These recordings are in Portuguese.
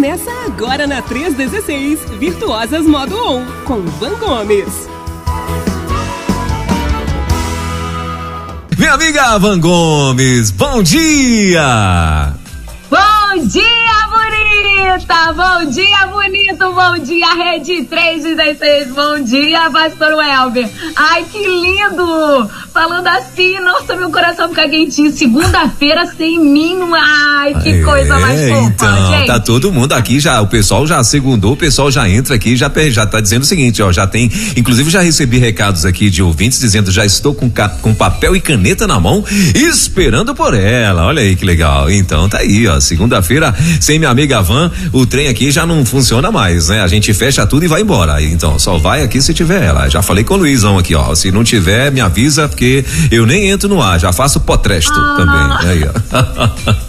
Começa agora na 316, Virtuosas Modo On, com Van Gomes. Minha amiga Van Gomes, bom dia! Bom dia, bonita! Bom dia, bonito! Bom dia, Rede 316! Bom dia, Pastor Welber! Ai, que lindo! Falando assim, nossa, meu coração fica quentinho. Segunda-feira sem mim, ai, que é, coisa mais fofa, Então, gente. tá todo mundo aqui já, o pessoal já segundou, o pessoal já entra aqui, já, já tá dizendo o seguinte, ó, já tem, inclusive já recebi recados aqui de ouvintes dizendo já estou com, com papel e caneta na mão, esperando por ela. Olha aí que legal. Então tá aí, ó, segunda segunda-feira, sem minha amiga Van, o trem aqui já não funciona mais, né? A gente fecha tudo e vai embora. Então, só vai aqui se tiver ela. Já falei com o Luizão aqui, ó. Se não tiver, me avisa, porque eu nem entro no ar, já faço potresto ah. também. Aí, ó.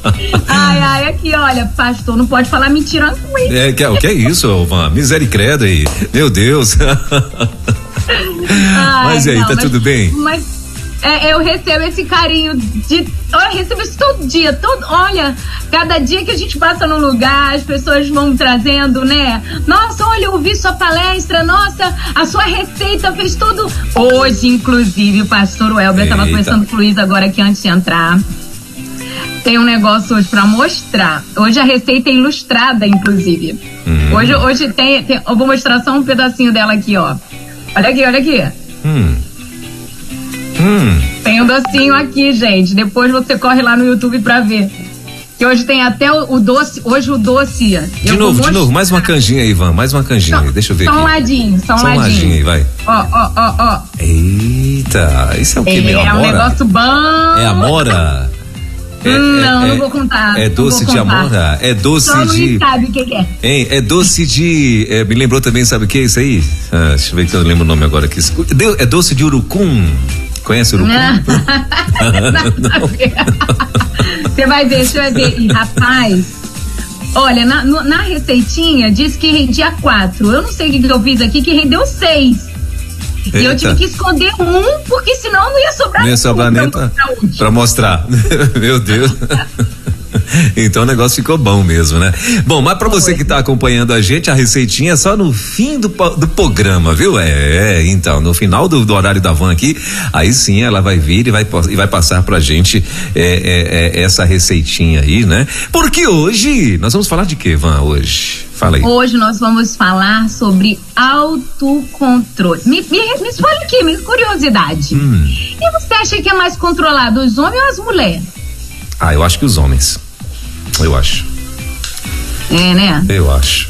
ai, ai, aqui, olha, pastor, não pode falar mentira com ele. É, que, o que é isso, Van? Misericórdia aí. Meu Deus. Ai, mas aí, não, tá mas, tudo bem? Mas é, eu recebo esse carinho de. Eu recebo isso todo dia. Todo, olha, cada dia que a gente passa num lugar, as pessoas vão trazendo, né? Nossa, olha, eu ouvi sua palestra, nossa, a sua receita fez tudo. Hoje, inclusive, o pastor Welber estava conversando com o Luiz agora aqui antes de entrar. Tem um negócio hoje para mostrar. Hoje a receita é ilustrada, inclusive. Hum. Hoje, hoje tem, tem, Eu vou mostrar só um pedacinho dela aqui, ó. Olha aqui, olha aqui. Hum. Hum. Tem um docinho aqui, gente. Depois você corre lá no YouTube pra ver. Que hoje tem até o, o doce. Hoje o doce. De novo, de novo. Mais uma canjinha aí, Ivan. Mais uma canjinha aí. Deixa eu ver. Só um ladinho, só um só ladinho. ladinho aí, vai. Ó, ó, ó, ó. Eita, isso é o que? É, é um negócio bom. É amora? É, hum, não, é, não vou contar. É doce de amora? É doce Só de. sabe o que, que, é. Hein? É doce de. É, me lembrou também, sabe o que é isso aí? Ah, deixa eu ver que eu lembro o nome agora aqui. É doce de urucum. Conhece urucum? Você vai ver, você vai ver. E, rapaz, olha, na, na receitinha diz que rendia quatro. Eu não sei o que, que eu fiz aqui, que rendeu seis. Eita. E eu tive que esconder um, porque senão não ia sobrar Não ia sobrar nem pra, pra mostrar. Meu Deus. então o negócio ficou bom mesmo, né? Bom, mas para você que está acompanhando a gente, a receitinha é só no fim do, do programa, viu? É, é então, no final do, do, horário da van aqui, aí sim ela vai vir e vai, e vai passar pra gente é, é, é, essa receitinha aí, né? Porque hoje, nós vamos falar de que, Van, hoje? Fala aí. Hoje nós vamos falar sobre autocontrole. Me, me, me fala aqui, minha curiosidade. Hum. E você acha que é mais controlado os homens ou as mulheres? Ah, eu acho que os homens. Eu acho. É, né? Eu acho.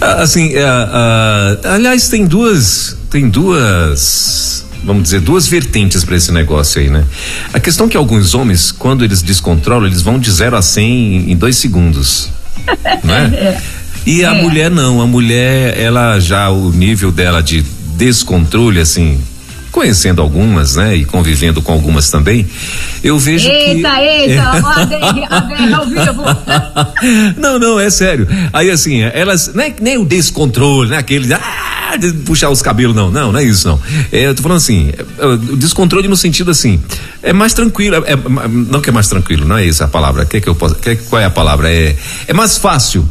Ah, assim, uh, uh, aliás, tem duas. Tem duas. Vamos dizer, duas vertentes para esse negócio aí, né? A questão é que alguns homens, quando eles descontrolam, eles vão de 0 a 100 em dois segundos. né? É. E a é. mulher não, a mulher, ela já, o nível dela de descontrole, assim, conhecendo algumas, né, e convivendo com algumas também, eu vejo eita, que. Eita, eita. Não, não, é sério. Aí assim, elas, nem, nem o descontrole, né, aquele, ah, de puxar os cabelos, não, não, não é isso, não. É, eu tô falando assim, é, o descontrole no sentido assim, é mais tranquilo, é, é, não que é mais tranquilo, não é essa a palavra, que que eu posso, que, qual é a palavra? É, é mais fácil,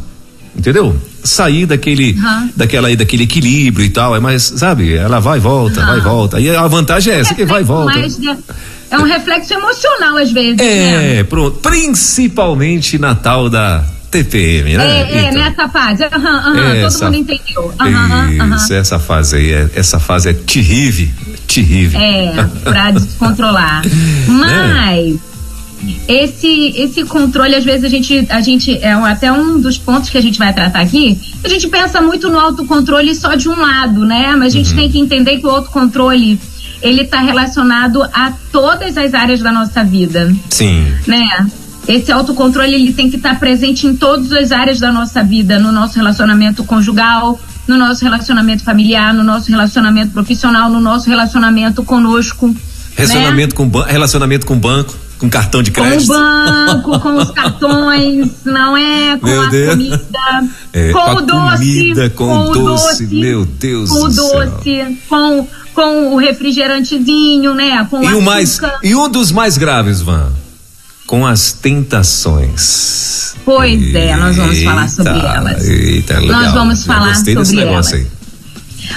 entendeu? Sair daquele, uhum. daquela, daquele equilíbrio e tal, é mais, sabe, ela vai e volta, uhum. vai e volta. E a vantagem é essa, que vai e volta. Mais, né? É um reflexo emocional às vezes. É, né? pronto. Principalmente na tal da TPM, né? É, é então, nessa fase. Uhum, uhum, essa, todo mundo entendeu. Uhum, isso, essa fase aí, é, essa fase é terrível. Terrível. É, pra descontrolar. Mas. É esse esse controle às vezes a gente a gente é até um dos pontos que a gente vai tratar aqui a gente pensa muito no autocontrole só de um lado né? Mas a gente uhum. tem que entender que o autocontrole ele está relacionado a todas as áreas da nossa vida. Sim. Né? Esse autocontrole ele tem que estar tá presente em todas as áreas da nossa vida no nosso relacionamento conjugal no nosso relacionamento familiar no nosso relacionamento profissional no nosso relacionamento conosco relacionamento né? com relacionamento com banco com cartão de crédito. Com o banco, com os cartões, não é? Com meu a Deus. comida, é, com, com o doce. Comida, com, com o doce, doce, meu Deus com o doce, com, com o refrigerantezinho, né? Com e o mais E um dos mais graves, Van. com as tentações. Pois é, nós vamos falar sobre elas. Eita, legal. Nós vamos falar sobre negócio elas. aí.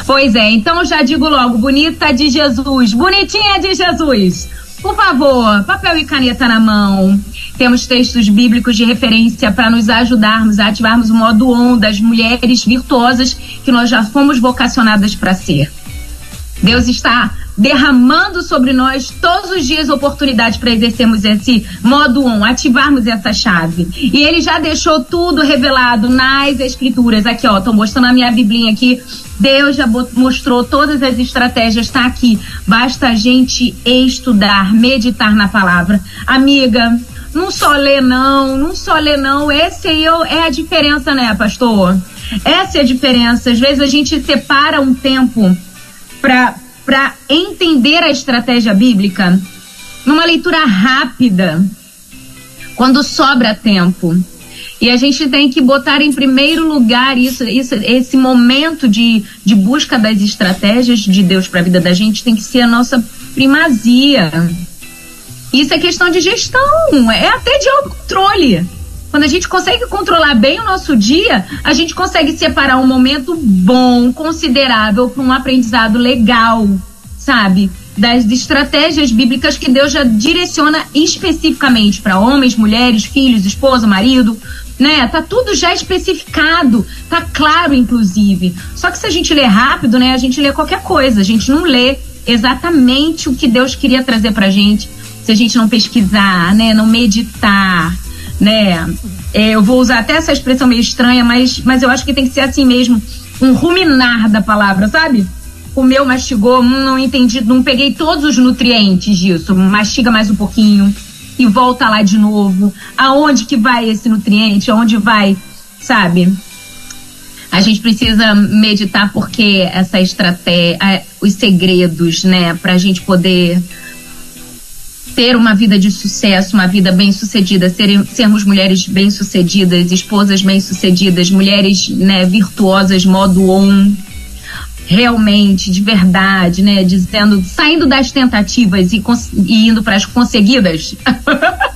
Pois é, então já digo logo, bonita de Jesus, bonitinha de Jesus. Por favor, papel e caneta na mão. Temos textos bíblicos de referência para nos ajudarmos a ativarmos o modo on das mulheres virtuosas que nós já fomos vocacionadas para ser. Deus está derramando sobre nós todos os dias oportunidades para exercermos esse modo on, ativarmos essa chave. E ele já deixou tudo revelado nas escrituras. Aqui, ó, tô mostrando a minha biblinha aqui. Deus já mostrou todas as estratégias, tá aqui. Basta a gente estudar, meditar na palavra. Amiga, não só ler não, não só ler não. Esse aí é é a diferença, né, pastor? Essa é a diferença. Às vezes a gente separa um tempo para para entender a estratégia bíblica numa leitura rápida, quando sobra tempo. E a gente tem que botar em primeiro lugar isso, isso esse momento de, de busca das estratégias de Deus para a vida da gente tem que ser a nossa primazia. Isso é questão de gestão, é até de autocontrole. Quando a gente consegue controlar bem o nosso dia, a gente consegue separar um momento bom, considerável, para um aprendizado legal, sabe? Das estratégias bíblicas que Deus já direciona especificamente para homens, mulheres, filhos, esposa, marido, né? Tá tudo já especificado, tá claro, inclusive. Só que se a gente lê rápido, né? A gente lê qualquer coisa, a gente não lê exatamente o que Deus queria trazer pra gente. Se a gente não pesquisar, né? Não meditar, né? É, eu vou usar até essa expressão meio estranha, mas, mas eu acho que tem que ser assim mesmo, um ruminar da palavra, sabe? Comeu, mastigou, hum, não entendi, não peguei todos os nutrientes disso, mastiga mais um pouquinho e volta lá de novo. Aonde que vai esse nutriente? Aonde vai, sabe? A gente precisa meditar porque essa estratégia, os segredos, né, pra gente poder ter uma vida de sucesso, uma vida bem-sucedida, serem- sermos mulheres bem-sucedidas, esposas bem-sucedidas, mulheres né, virtuosas, modo on, realmente, de verdade, né, dizendo, saindo das tentativas e, e indo para as conseguidas,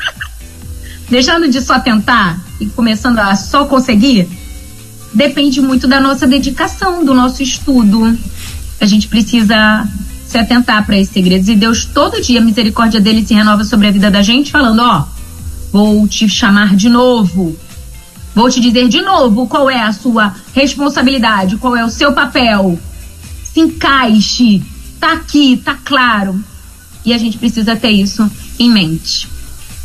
deixando de só tentar e começando a só conseguir, depende muito da nossa dedicação, do nosso estudo. A gente precisa se atentar para esses segredos. E Deus, todo dia, a misericórdia dele se renova sobre a vida da gente, falando: Ó, vou te chamar de novo. Vou te dizer de novo qual é a sua responsabilidade, qual é o seu papel. Se encaixe. Tá aqui, tá claro. E a gente precisa ter isso em mente.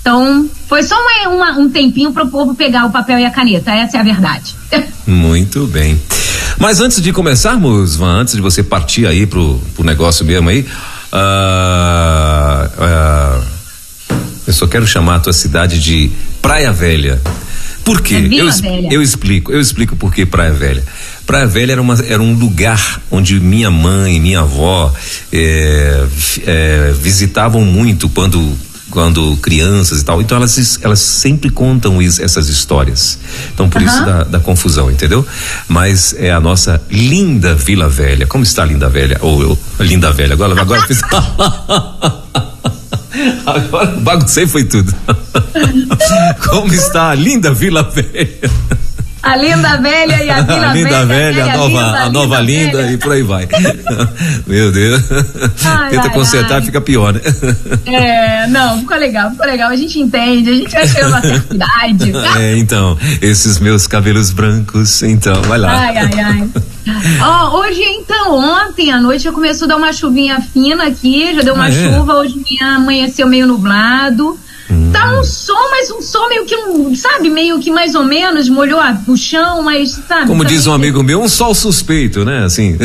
Então, foi só uma- uma- um tempinho para o povo pegar o papel e a caneta. Essa é a verdade. Muito bem. Mas antes de começarmos, Van, antes de você partir aí pro, pro negócio mesmo aí, ah, ah, eu só quero chamar a tua cidade de Praia Velha. Por quê? É eu, eu explico, eu explico por que Praia Velha. Praia Velha era, uma, era um lugar onde minha mãe, minha avó f- eh, visitavam muito quando quando crianças e tal. Então elas, elas sempre contam essas histórias. Então por isso Aham. da, da confusão, entendeu? Mas é a nossa linda Vila Velha. Como está a Linda Velha? Ou eu, Linda Velha. Agora, agora fiz. Agora baguncei foi tudo. Como está a linda Vila Velha? A linda velha e a vila a linda velha, velha, a nova, linda, a nova linda, velha. e por aí vai. Meu Deus. Ai, Tenta ai, consertar, ai. fica pior, né? É, não, ficou legal, ficou legal. A gente entende, a gente vai chegando uma certa idade. É, então, esses meus cabelos brancos, então, vai lá. Ai, ai, ai. Ó, hoje, então, ontem à noite já começou a dar uma chuvinha fina aqui, já deu uma Ah, é? chuva, hoje minha amanheceu meio nublado. Tá um sol, mas um sol meio que um, sabe, meio que mais ou menos, molhou a- o chão, mas sabe. Como também- diz um amigo meu, um sol suspeito, né? Assim.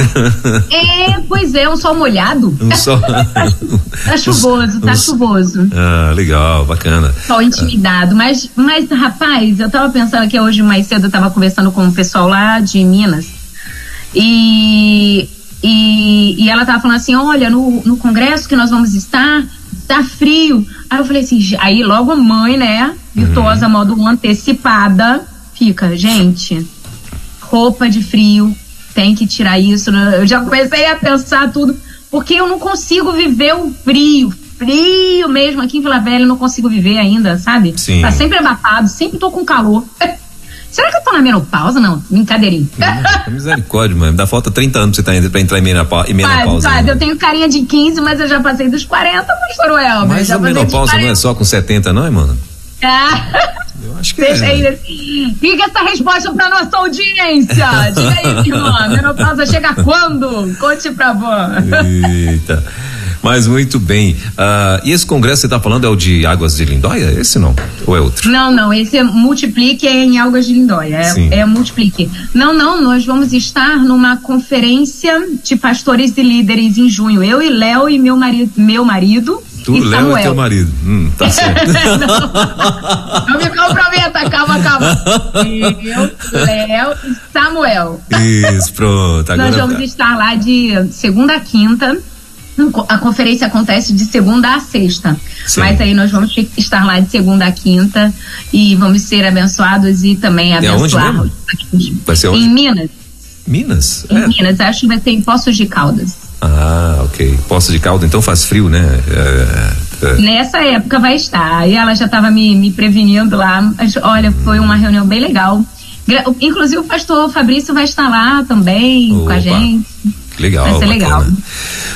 É, pois é, um sol molhado. Um sol. Tá chuvoso, tá Um- chuvoso. Ah, legal, bacana. Sol intimidado. Mas, mas, rapaz, eu tava pensando que hoje mais cedo eu tava conversando com o pessoal lá de Minas. E, e, e ela tava falando assim: olha, no, no congresso que nós vamos estar, tá frio. Aí eu falei assim: "J- aí logo a mãe, né, virtuosa, modo antecipada, fica, gente, roupa de frio, tem que tirar isso. né? Eu já comecei a pensar tudo, porque eu não consigo viver o frio, frio mesmo. Aqui em Vila Velha eu não consigo viver ainda, sabe? Sim. Tá sempre abafado, sempre tô com calor. Será que eu tô na menopausa? Não, brincadeirinha. Hum, misericórdia, mano. Dá falta 30 anos pra você tá, pra entrar em menopausa. Em menopausa né? Eu tenho carinha de 15, mas eu já passei dos 40, pastor Elber. Mas a menopausa não é 40. só com 70, não, é, mano? Ah, Eu acho que Deixa é. aí. né? Fica essa resposta pra nossa audiência. Diga aí, irmã. Menopausa chega quando? Conte pra van. Eita. Mas muito bem. Ah, e esse congresso que você tá falando é o de Águas de Lindóia? Esse não? Ou é outro? Não, não, esse é Multiplique é em Algas de Lindóia. É, é Multiplique. Não, não, nós vamos estar numa conferência de pastores e líderes em junho. Eu e Léo e meu marido, meu marido Tu, e Léo, é teu marido. Hum, tá certo. não, não me comprometa, calma, calma. Eu, Léo e Samuel. Isso, pronto. Agora Nós vamos estar lá de segunda a quinta. A conferência acontece de segunda a sexta. Sim. Mas aí nós vamos estar lá de segunda a quinta e vamos ser abençoados e também onde abençoar. Vai ser Em onde? Minas. Minas? Em É. Minas. Acho que vai ser em Poços de Caldas. Ah, ok. Poço de caldo, então faz frio, né? É, é. Nessa época vai estar. E ela já estava me, me prevenindo lá. Mas, olha, foi uma reunião bem legal. Inclusive o pastor Fabrício vai estar lá também com Opa. a gente. Legal. Vai ser bacana. legal.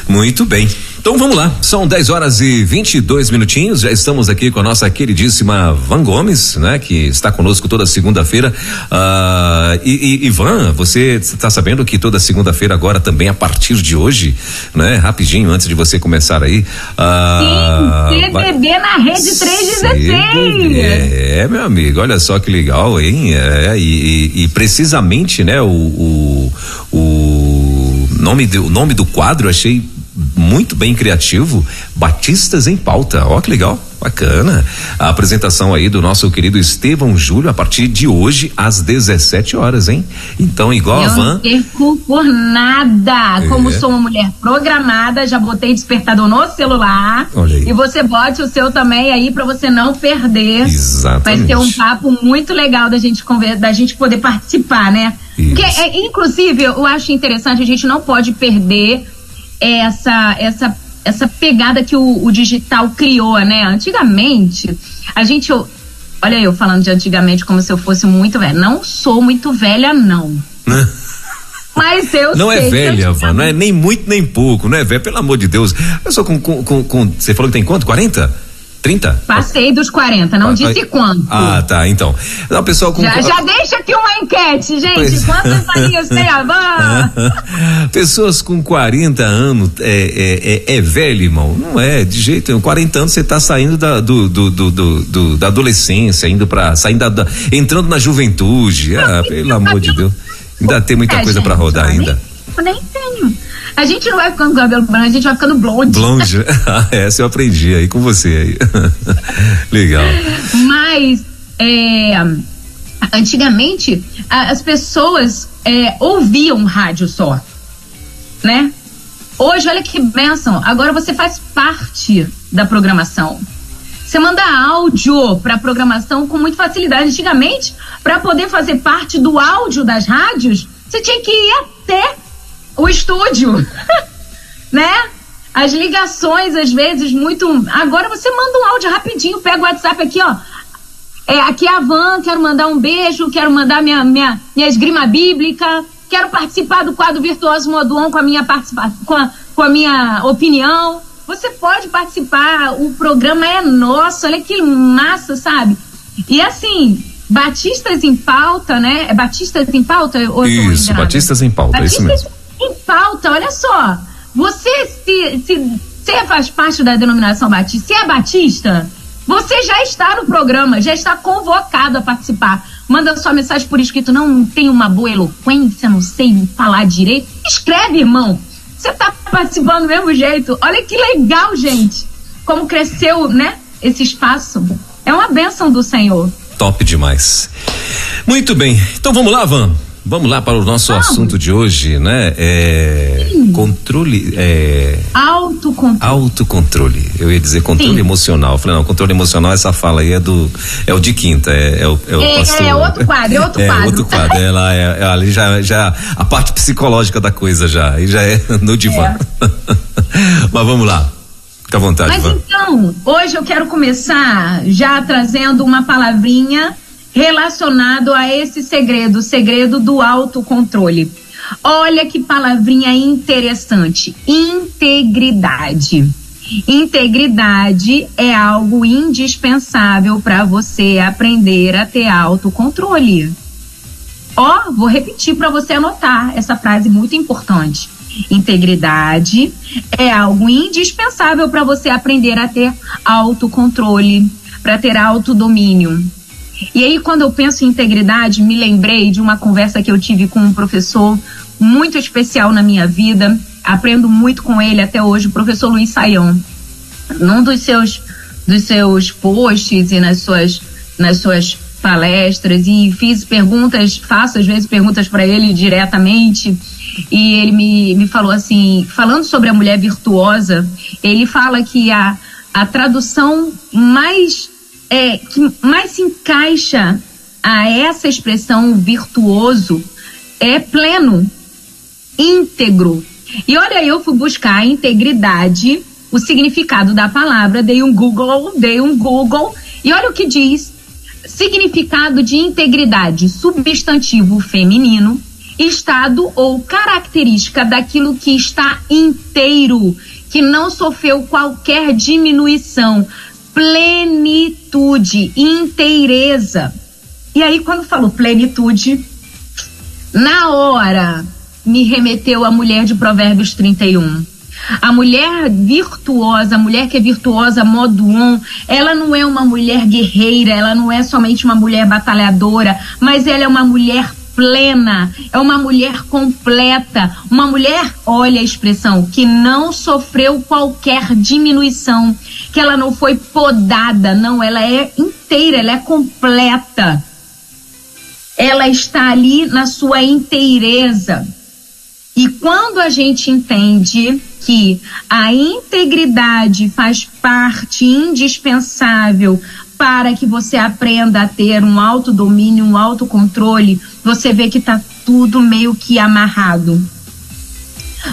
Muito bem. Então vamos lá. São 10 horas e 22 minutinhos. Já estamos aqui com a nossa queridíssima Van Gomes, né? Que está conosco toda segunda-feira. Ah, e, e Ivan, você está sabendo que toda segunda-feira agora também a partir de hoje, né? Rapidinho antes de você começar aí. ah, Sim, vai- CBB na rede 316. É, meu amigo, olha só que legal, hein? É, e, e- e precisamente, né, o, o, o nome do, o nome do quadro eu achei muito bem criativo, Batistas em Pauta. Ó, que legal, bacana. A apresentação aí do nosso querido Estevão Júlio a partir de hoje às 17 horas, hein? Então, igual a Eu não Van. perco por nada. É. Como sou uma mulher programada, já botei despertador no celular. Olha aí. E você bote o seu também aí pra você não perder. Exatamente. Vai ser um papo muito legal da gente conver- da gente poder participar, né? Porque, é, inclusive, eu acho interessante, a gente não pode perder essa essa essa pegada que o, o digital criou, né? Antigamente, a gente olha eu falando de antigamente como se eu fosse muito velha. Não sou muito velha não. Mas eu Não é velha, Van, não é nem muito nem pouco, não é velha, pelo amor de Deus. Eu sou com, com, com, com- Você falou que tem quanto? 40? 30? Passei dos 40, não Ah, disse ah, quanto. Ah, tá, então. Não, pessoal com. já, já deixa aqui uma enquete, gente. Pois- Quantas aninhos tem a Van? Pessoas com 40 anos é, é, é, é velho, irmão. Não é, de jeito nenhum. 40 anos você tá saindo da, do, do, do, do- da adolescência, indo pra. saindo da, da- entrando na juventude. Ah, pelo amor de Deus. Ainda tem muita É, coisa gente, rodar ainda. Nem, nem tenho. A gente não vai ficando com cabelo branco, a gente vai ficando blonde. Blonde. Ah, Essa eu aprendi aí com você aí. Legal. Mas é, antigamente as pessoas é, ouviam rádio só, né? Hoje, olha que benção. Agora você faz parte da programação. Você manda áudio para programação com muita facilidade. Antigamente, para poder fazer parte do áudio das rádios, você tinha que ir até o estúdio, né? As ligações, às vezes, muito. Agora você manda um áudio rapidinho, pega o WhatsApp aqui, ó. É, aqui é a Van, quero mandar um beijo, quero mandar minha, minha, minha esgrima bíblica, quero participar do quadro Virtuoso Moduon com a minha participação, com a, com a minha opinião. Você pode participar, o programa é nosso, olha que massa, sabe? E assim, Batistas em pauta, né? É Batistas em pauta? Ou Isso? Batistas em pauta, é isso Batistas mesmo. Em pauta, olha só. Você se, se você faz parte da denominação batista, se é batista, você já está no programa, já está convocado a participar. Manda sua mensagem por escrito, não tem uma boa eloquência, não sei falar direito. Escreve, irmão. Você está participando do mesmo jeito. Olha que legal, gente. Como cresceu, né? Esse espaço. É uma bênção do Senhor. Top demais. Muito bem. Então vamos lá, Van. Vamos lá para o nosso Vamos. assunto de hoje, né? É, controle, é, Autocontrole. autocontrole. Eu ia dizer controle Sim. emocional. Eu falei, não, controle emocional, essa fala aí é do, é o de quinta, é, é o, é o É- pastor. é outro quadro, é outro quadro. outro quadro. É lá, é, é ali já, já a parte psicológica da coisa já, aí já é no divã. Mas vamos lá. Fica à vontade, Mas então, hoje eu quero começar já trazendo uma palavrinha relacionado a esse segredo, o segredo do autocontrole. Olha que palavrinha interessante. Integridade. Integridade é algo indispensável para você aprender a ter autocontrole. Ó, vou repetir para você anotar essa frase muito importante. Integridade é algo indispensável para você aprender a ter autocontrole, para ter autodomínio. E aí, quando eu penso em integridade, me lembrei de uma conversa que eu tive com um professor muito especial na minha vida. Aprendo muito com ele até hoje, o professor Luiz Saião. Num dos seus, dos seus posts e nas suas, nas suas palestras, e fiz perguntas, faço às vezes perguntas para ele diretamente. E ele me, me falou assim, falando sobre a mulher virtuosa, ele fala que a, a tradução mais é, que mais se encaixa a essa expressão virtuoso é pleno, íntegro. E olha, eu fui buscar a integridade, o significado da palavra, dei um Google, dei um Google, e olha o que diz. Significado de integridade, substantivo feminino, estado ou característica daquilo que está inteiro, que não sofreu qualquer diminuição, plenitude, inteireza. E aí, quando falou plenitude, na hora me remeteu à mulher de Provérbios 31. A mulher virtuosa, a mulher que é virtuosa modo on, ela não é uma mulher guerreira, ela não é somente uma mulher batalhadora, mas ela é uma mulher plena, é uma mulher completa, uma mulher, olha a expressão, que não sofreu qualquer diminuição, que ela não foi podada, não, ela é inteira, ela é completa. Ela está ali na sua inteireza. E quando a gente entende que a integridade faz parte indispensável para que você aprenda a ter um autodomínio, um autocontrole, você vê que está tudo meio que amarrado.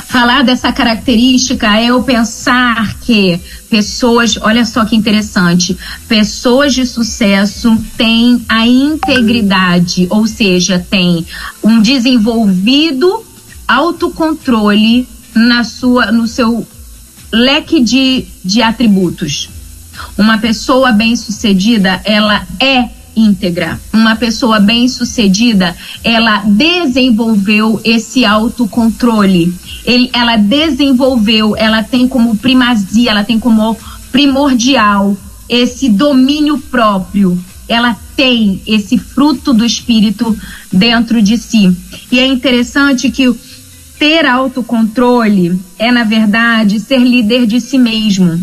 Falar dessa característica é eu pensar que pessoas, olha só que interessante, pessoas de sucesso têm a integridade, ou seja, têm um desenvolvido autocontrole na sua, no seu leque de, de atributos. Uma pessoa bem-sucedida, ela é íntegra. Uma pessoa bem-sucedida, ela desenvolveu esse autocontrole. Ele, ela desenvolveu, ela tem como primazia, ela tem como primordial esse domínio próprio. Ela tem esse fruto do espírito dentro de si. E é interessante que ter autocontrole é, na verdade, ser líder de si mesmo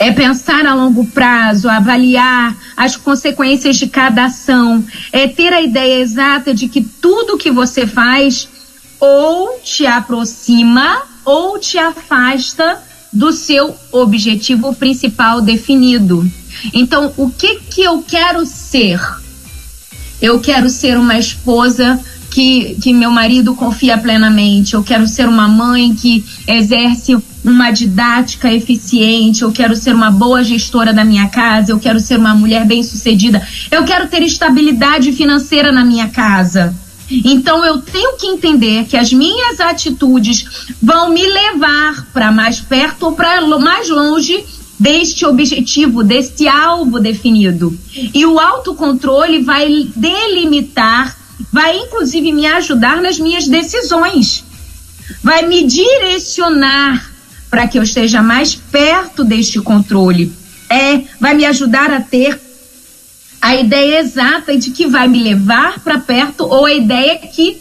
é pensar a longo prazo, avaliar as consequências de cada ação, é ter a ideia exata de que tudo que você faz ou te aproxima ou te afasta do seu objetivo principal definido. Então, o que que eu quero ser? Eu quero ser uma esposa que, que meu marido confia plenamente. Eu quero ser uma mãe que exerce uma didática eficiente. Eu quero ser uma boa gestora da minha casa. Eu quero ser uma mulher bem-sucedida. Eu quero ter estabilidade financeira na minha casa. Então eu tenho que entender que as minhas atitudes vão me levar para mais perto ou para mais longe deste objetivo, deste alvo definido. E o autocontrole vai delimitar vai inclusive me ajudar nas minhas decisões, vai me direcionar para que eu esteja mais perto deste controle. É, vai me ajudar a ter a ideia exata de que vai me levar para perto ou a ideia que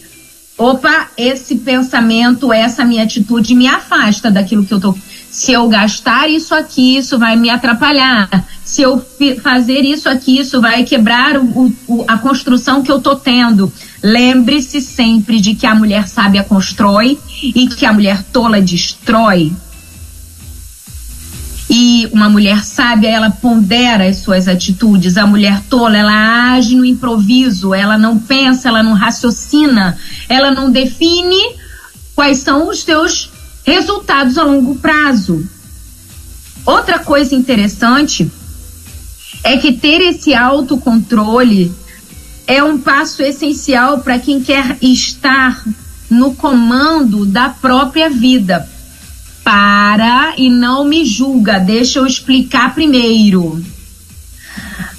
opa, esse pensamento, essa minha atitude me afasta daquilo que eu tô. Se eu gastar isso aqui, isso vai me atrapalhar. Se eu fazer isso aqui, isso vai quebrar o, o, a construção que eu tô tendo. Lembre-se sempre de que a mulher sábia constrói e que a mulher tola destrói. E uma mulher sábia, ela pondera as suas atitudes. A mulher tola, ela age no improviso, ela não pensa, ela não raciocina, ela não define quais são os seus resultados a longo prazo. Outra coisa interessante é que ter esse autocontrole é um passo essencial para quem quer estar no comando da própria vida. Para e não me julga, deixa eu explicar primeiro.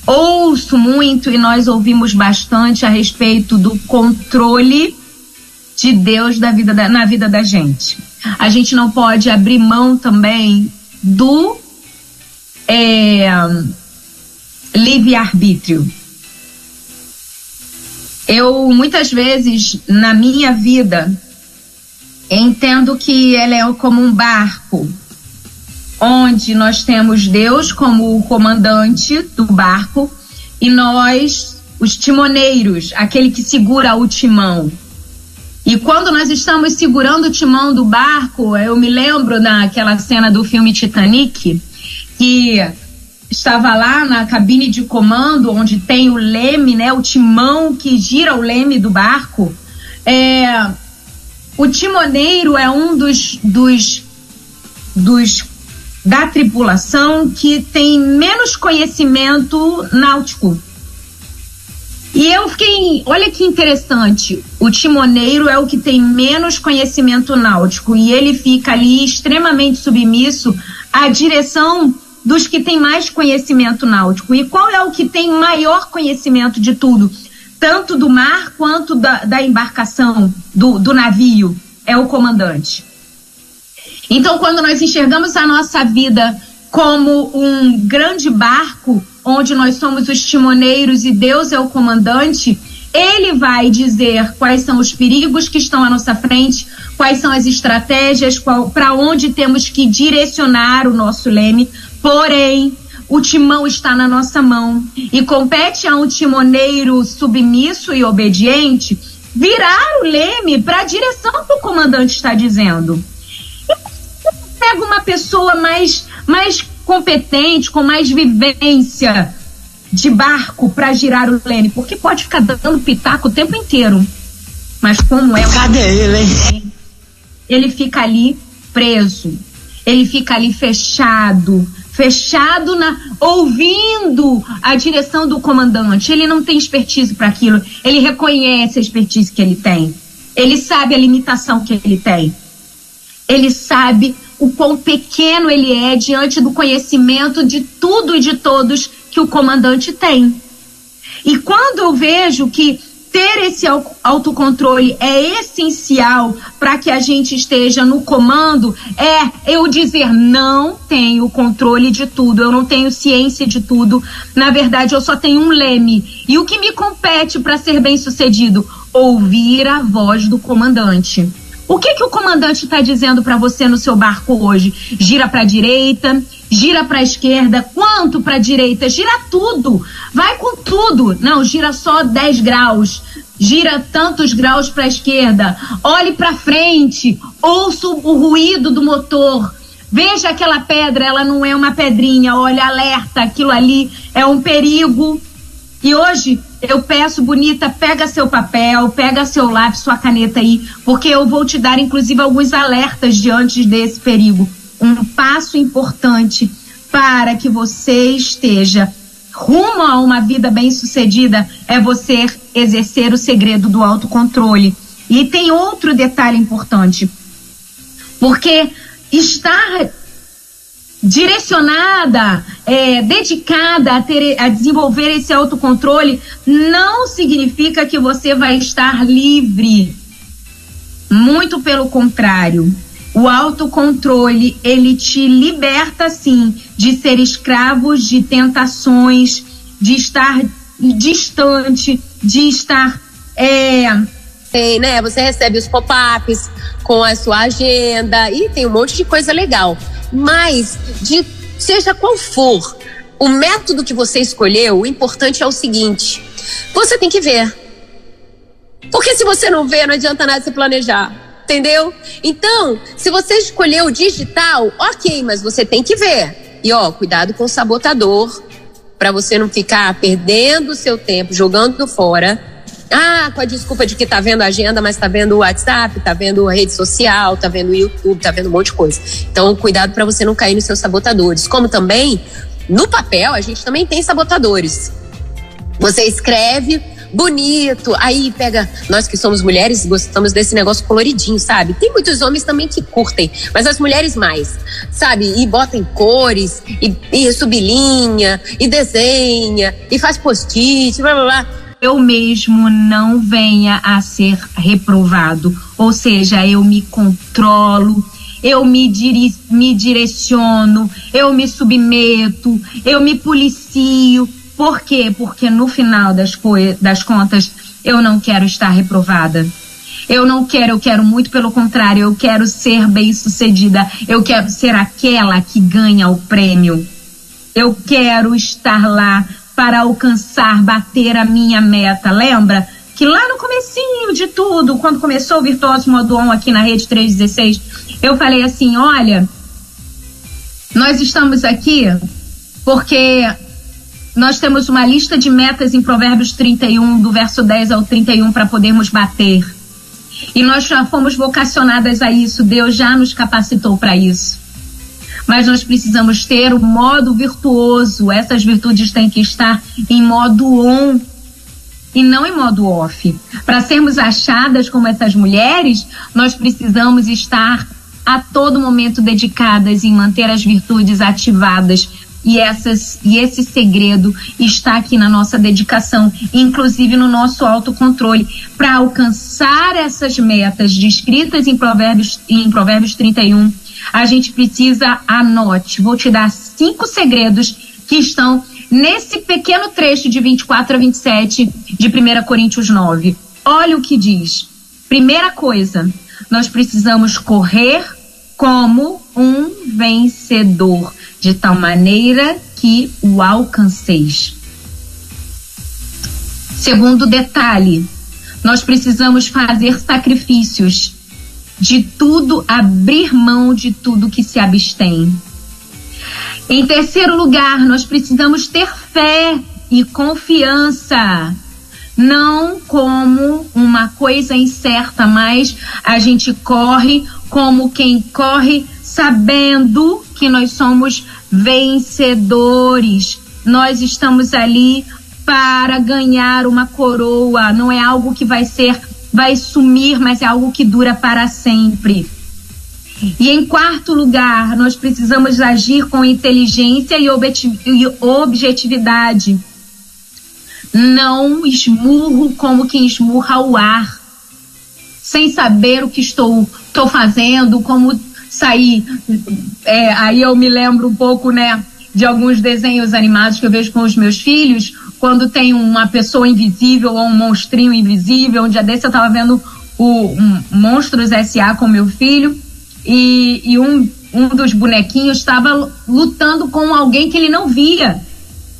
Ouço muito e nós ouvimos bastante a respeito do controle de Deus da vida da, na vida da gente. A gente não pode abrir mão também do é, livre-arbítrio. Eu, muitas vezes, na minha vida, entendo que ela é como um barco, onde nós temos Deus como o comandante do barco e nós, os timoneiros, aquele que segura o timão. E quando nós estamos segurando o timão do barco, eu me lembro daquela cena do filme Titanic, que estava lá na cabine de comando, onde tem o leme, né, o timão que gira o leme do barco. É, o timoneiro é um dos, dos, dos da tripulação que tem menos conhecimento náutico. E eu fiquei, olha que interessante, o timoneiro é o que tem menos conhecimento náutico e ele fica ali extremamente submisso à direção dos que têm mais conhecimento náutico. E qual é o que tem maior conhecimento de tudo? Tanto do mar quanto da, da embarcação, do, do navio? É o comandante. Então, quando nós enxergamos a nossa vida como um grande barco, onde nós somos os timoneiros e Deus é o comandante, ele vai dizer quais são os perigos que estão à nossa frente, quais são as estratégias, para onde temos que direcionar o nosso leme, Porém, o timão está na nossa mão e compete a um timoneiro submisso e obediente virar o leme para a direção que o comandante está dizendo. E pega uma pessoa mais, mais competente, com mais vivência de barco para girar o leme, porque pode ficar dando pitaco o tempo inteiro. Mas como é? Cadê ele? Hein? Ele fica ali preso. Ele fica ali fechado, fechado na ouvindo a direção do comandante. Ele não tem expertise para aquilo. Ele reconhece a expertise que ele tem. Ele sabe a limitação que ele tem. Ele sabe o quão pequeno ele é diante do conhecimento de tudo e de todos que o comandante tem. E quando eu vejo que ter esse autocontrole é essencial para que a gente esteja no comando, é eu dizer não tenho controle de tudo, eu não tenho ciência de tudo. Na verdade, eu só tenho um leme. E o que me compete para ser bem sucedido? Ouvir a voz do comandante. O que, que o comandante está dizendo para você no seu barco hoje? Gira para a direita, gira para a esquerda, quanto para a direita? Gira tudo, vai com tudo. Não, gira só 10 graus, gira tantos graus para a esquerda. Olhe para frente, ouça o ruído do motor. Veja aquela pedra, ela não é uma pedrinha, olha, alerta, aquilo ali é um perigo. E hoje eu peço, bonita, pega seu papel, pega seu lápis, sua caneta aí, porque eu vou te dar, inclusive, alguns alertas diante desse perigo. Um passo importante para que você esteja rumo a uma vida bem-sucedida é você exercer o segredo do autocontrole. E tem outro detalhe importante, porque estar direcionada, é, dedicada a, ter, a desenvolver esse autocontrole, não significa que você vai estar livre. Muito pelo contrário. O autocontrole, ele te liberta, sim, de ser escravo de tentações, de estar distante, de estar. É... Tem, né? Você recebe os pop-ups com a sua agenda e tem um monte de coisa legal. Mas, de seja qual for o método que você escolheu, o importante é o seguinte: você tem que ver. Porque se você não vê, não adianta nada se planejar. Entendeu? Então, se você escolheu o digital, ok, mas você tem que ver. E ó, cuidado com o sabotador, para você não ficar perdendo o seu tempo, jogando fora Ah, com a desculpa de que tá vendo a agenda, mas tá vendo o WhatsApp, tá vendo a rede social, tá vendo o YouTube, tá vendo um monte de coisa. Então, cuidado para você não cair nos seus sabotadores. Como também, no papel, a gente também tem sabotadores. Você escreve bonito, aí pega. Nós que somos mulheres gostamos desse negócio coloridinho, sabe? Tem muitos homens também que curtem, mas as mulheres mais, sabe? E bota em cores, e, e sublinha, e desenha, e faz post-it, blá blá blá eu mesmo não venha a ser reprovado. Ou seja, eu me controlo, eu me, diri me direciono, eu me submeto, eu me policio. Por quê? Porque no final das, das contas eu não quero estar reprovada. Eu não quero, eu quero muito pelo contrário, eu quero ser bem-sucedida, eu quero ser aquela que ganha o prêmio. Eu quero estar lá para alcançar, bater a minha meta. Lembra que lá no comecinho de tudo, quando começou o Virtuoso Modo On aqui na Rede 316, eu falei assim, olha, nós estamos aqui porque nós temos uma lista de metas em Provérbios 31, do verso 10 ao 31, para podermos bater. E nós já fomos vocacionadas a isso, Deus já nos capacitou para isso mas nós precisamos ter o modo virtuoso. Essas virtudes têm que estar em modo on e não em modo off. Para sermos achadas como essas mulheres, nós precisamos estar a todo momento dedicadas em manter as virtudes ativadas. E, essas, e esse segredo está aqui na nossa dedicação, inclusive no nosso autocontrole, para alcançar essas metas descritas em Provérbios, em Provérbios 31 a gente precisa, anote, vou te dar cinco segredos que estão nesse pequeno trecho de 24 a 27 de 1 Coríntios 9. Olha o que diz. Primeira coisa, nós precisamos correr como um vencedor, de tal maneira que o alcanceis. Segundo detalhe, nós precisamos fazer sacrifícios de tudo, abrir mão de tudo que se abstém. Em terceiro lugar, nós precisamos ter fé e confiança. Não como uma coisa incerta, mas a gente corre como quem corre sabendo que nós somos vencedores. Nós estamos ali para ganhar uma coroa, não é algo que vai ser vai sumir, mas é algo que dura para sempre. E em quarto lugar, nós precisamos agir com inteligência e objetividade. Não esmurro como quem esmurra o ar, sem saber o que estou, estou fazendo, como sair. É, aí eu me lembro um pouco, né, de alguns desenhos animados que eu vejo com os meus filhos, quando tem uma pessoa invisível ou um monstrinho invisível. Um dia desse eu tava vendo o um Monstros S.A. com meu filho e, e um, um dos bonequinhos estava lutando com alguém que ele não via.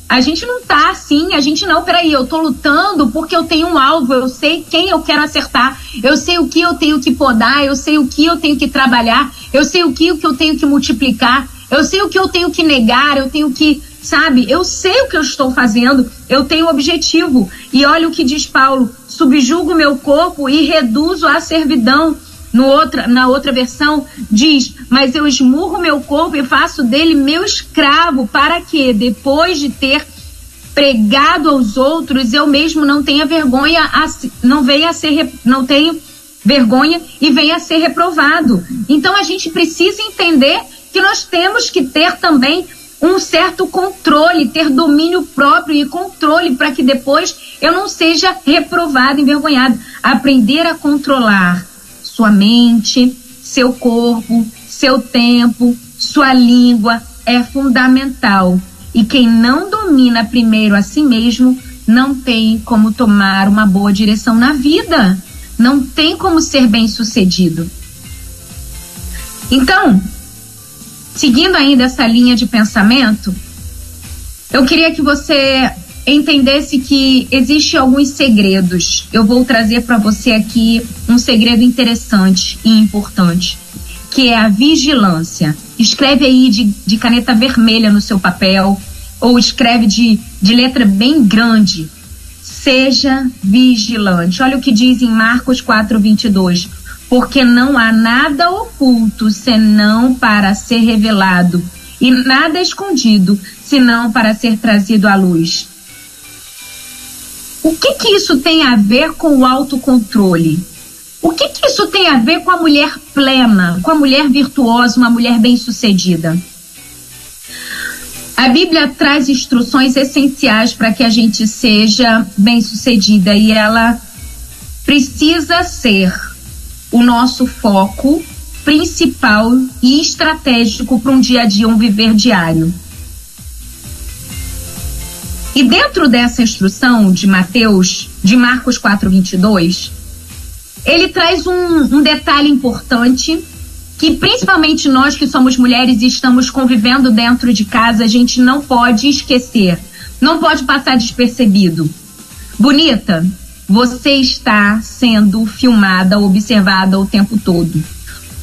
A gente não tá assim, a gente não, peraí, eu tô lutando porque eu tenho um alvo, eu sei quem eu quero acertar, eu sei o que eu tenho que podar, eu sei o que eu tenho que trabalhar, eu sei o que, o que eu tenho que multiplicar, eu sei o que eu tenho que negar, eu tenho que sabe? Eu sei o que eu estou fazendo, eu tenho objetivo. E olha o que diz Paulo: subjugo meu corpo e reduzo a servidão. No outra, na outra versão diz: Mas eu esmurro meu corpo e faço dele meu escravo, para que, depois de ter pregado aos outros, eu mesmo não tenha vergonha, a, não venha a ser, não tenho vergonha e venha a ser reprovado. Então a gente precisa entender que nós temos que ter também um certo controle, ter domínio próprio e controle para que depois eu não seja reprovado, envergonhado. Aprender a controlar sua mente, seu corpo, seu tempo, sua língua é fundamental. E quem não domina primeiro a si mesmo não tem como tomar uma boa direção na vida. Não tem como ser bem sucedido. Então, seguindo ainda essa linha de pensamento, eu queria que você entendesse que existem alguns segredos. Eu vou trazer para você aqui um segredo interessante e importante, que é a vigilância. Escreve aí de, de caneta vermelha no seu papel, ou escreve de, de letra bem grande. Seja vigilante. Olha o que diz em Marcos 4, 22. Porque não há nada oculto senão para ser revelado, e nada escondido senão para ser trazido à luz. O que, que isso tem a ver com o autocontrole? O que, que isso tem a ver com a mulher plena, com a mulher virtuosa, uma mulher bem-sucedida? A Bíblia traz instruções essenciais para que a gente seja bem-sucedida e ela precisa ser o nosso foco principal e estratégico para um dia a dia, um viver diário. E dentro dessa instrução de Mateus, de Marcos 4:22, ele traz um, um detalhe importante que principalmente nós que somos mulheres e estamos convivendo dentro de casa, a gente não pode esquecer, não pode passar despercebido. Bonita, você está sendo filmada, observada o tempo todo.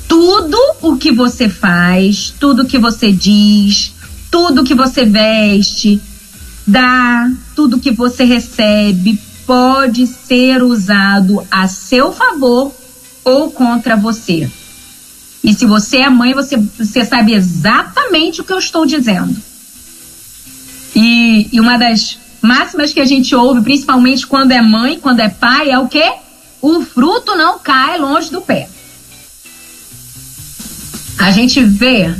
Tudo o que você faz, tudo que você diz, tudo que você veste, dá, tudo que você recebe pode ser usado a seu favor ou contra você. E se você é mãe, você, você sabe exatamente o que eu estou dizendo. E, e uma das máximas que a gente ouve, principalmente quando é mãe, quando é pai, é o quê? O fruto não cai longe do pé. A gente vê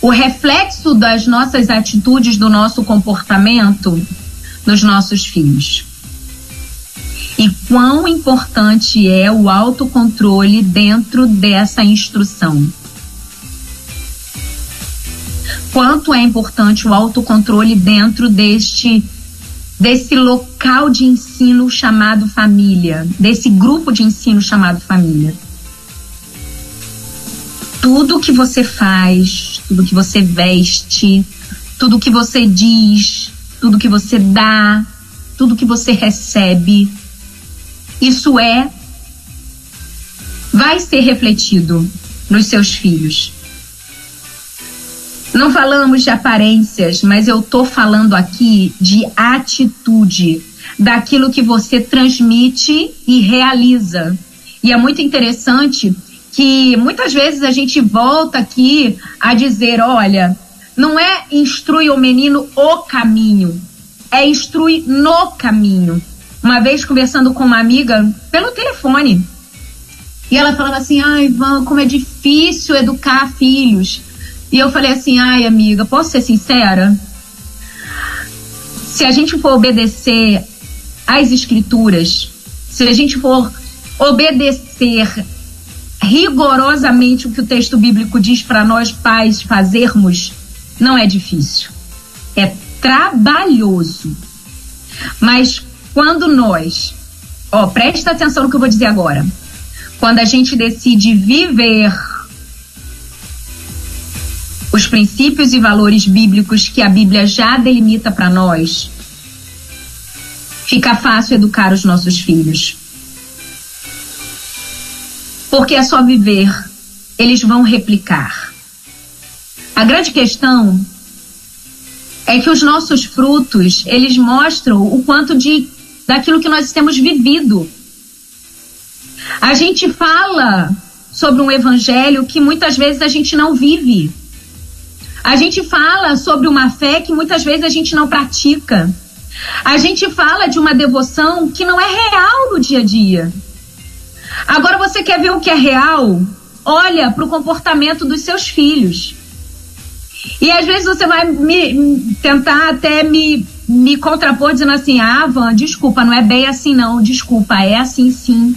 o reflexo das nossas atitudes, do nosso comportamento nos nossos filhos. E quão importante é o autocontrole dentro dessa instrução. Quanto é importante o autocontrole dentro deste desse local de ensino chamado família, desse grupo de ensino chamado família. Tudo que você faz, tudo que você veste, tudo que você diz, tudo que você dá, tudo que você recebe, isso é vai ser refletido nos seus filhos. Não falamos de aparências, mas eu tô falando aqui de atitude, daquilo que você transmite e realiza. E é muito interessante que muitas vezes a gente volta aqui a dizer, olha, não é instrui o menino o caminho, é instrui no caminho uma vez conversando com uma amiga pelo telefone. E ela falava assim: ai, Ivan, como é difícil educar filhos. E eu falei assim: ai, amiga, posso ser sincera? Se a gente for obedecer às escrituras, se a gente for obedecer rigorosamente o que o texto bíblico diz para nós pais fazermos, não é difícil. É trabalhoso. Mas quando nós, ó, presta atenção no que eu vou dizer agora. Quando a gente decide viver os princípios e valores bíblicos que a Bíblia já delimita para nós, fica fácil educar os nossos filhos. Porque é só viver, eles vão replicar. A grande questão é que os nossos frutos, eles mostram o quanto de daquilo que nós temos vivido. A gente fala sobre um evangelho que muitas vezes a gente não vive. A gente fala sobre uma fé que muitas vezes a gente não pratica. A gente fala de uma devoção que não é real no dia a dia. Agora você quer ver o que é real? Olha para o comportamento dos seus filhos. E às vezes você vai me, tentar até me me contrapor dizendo assim: ah, Van, desculpa, não é bem assim não, desculpa, é assim sim.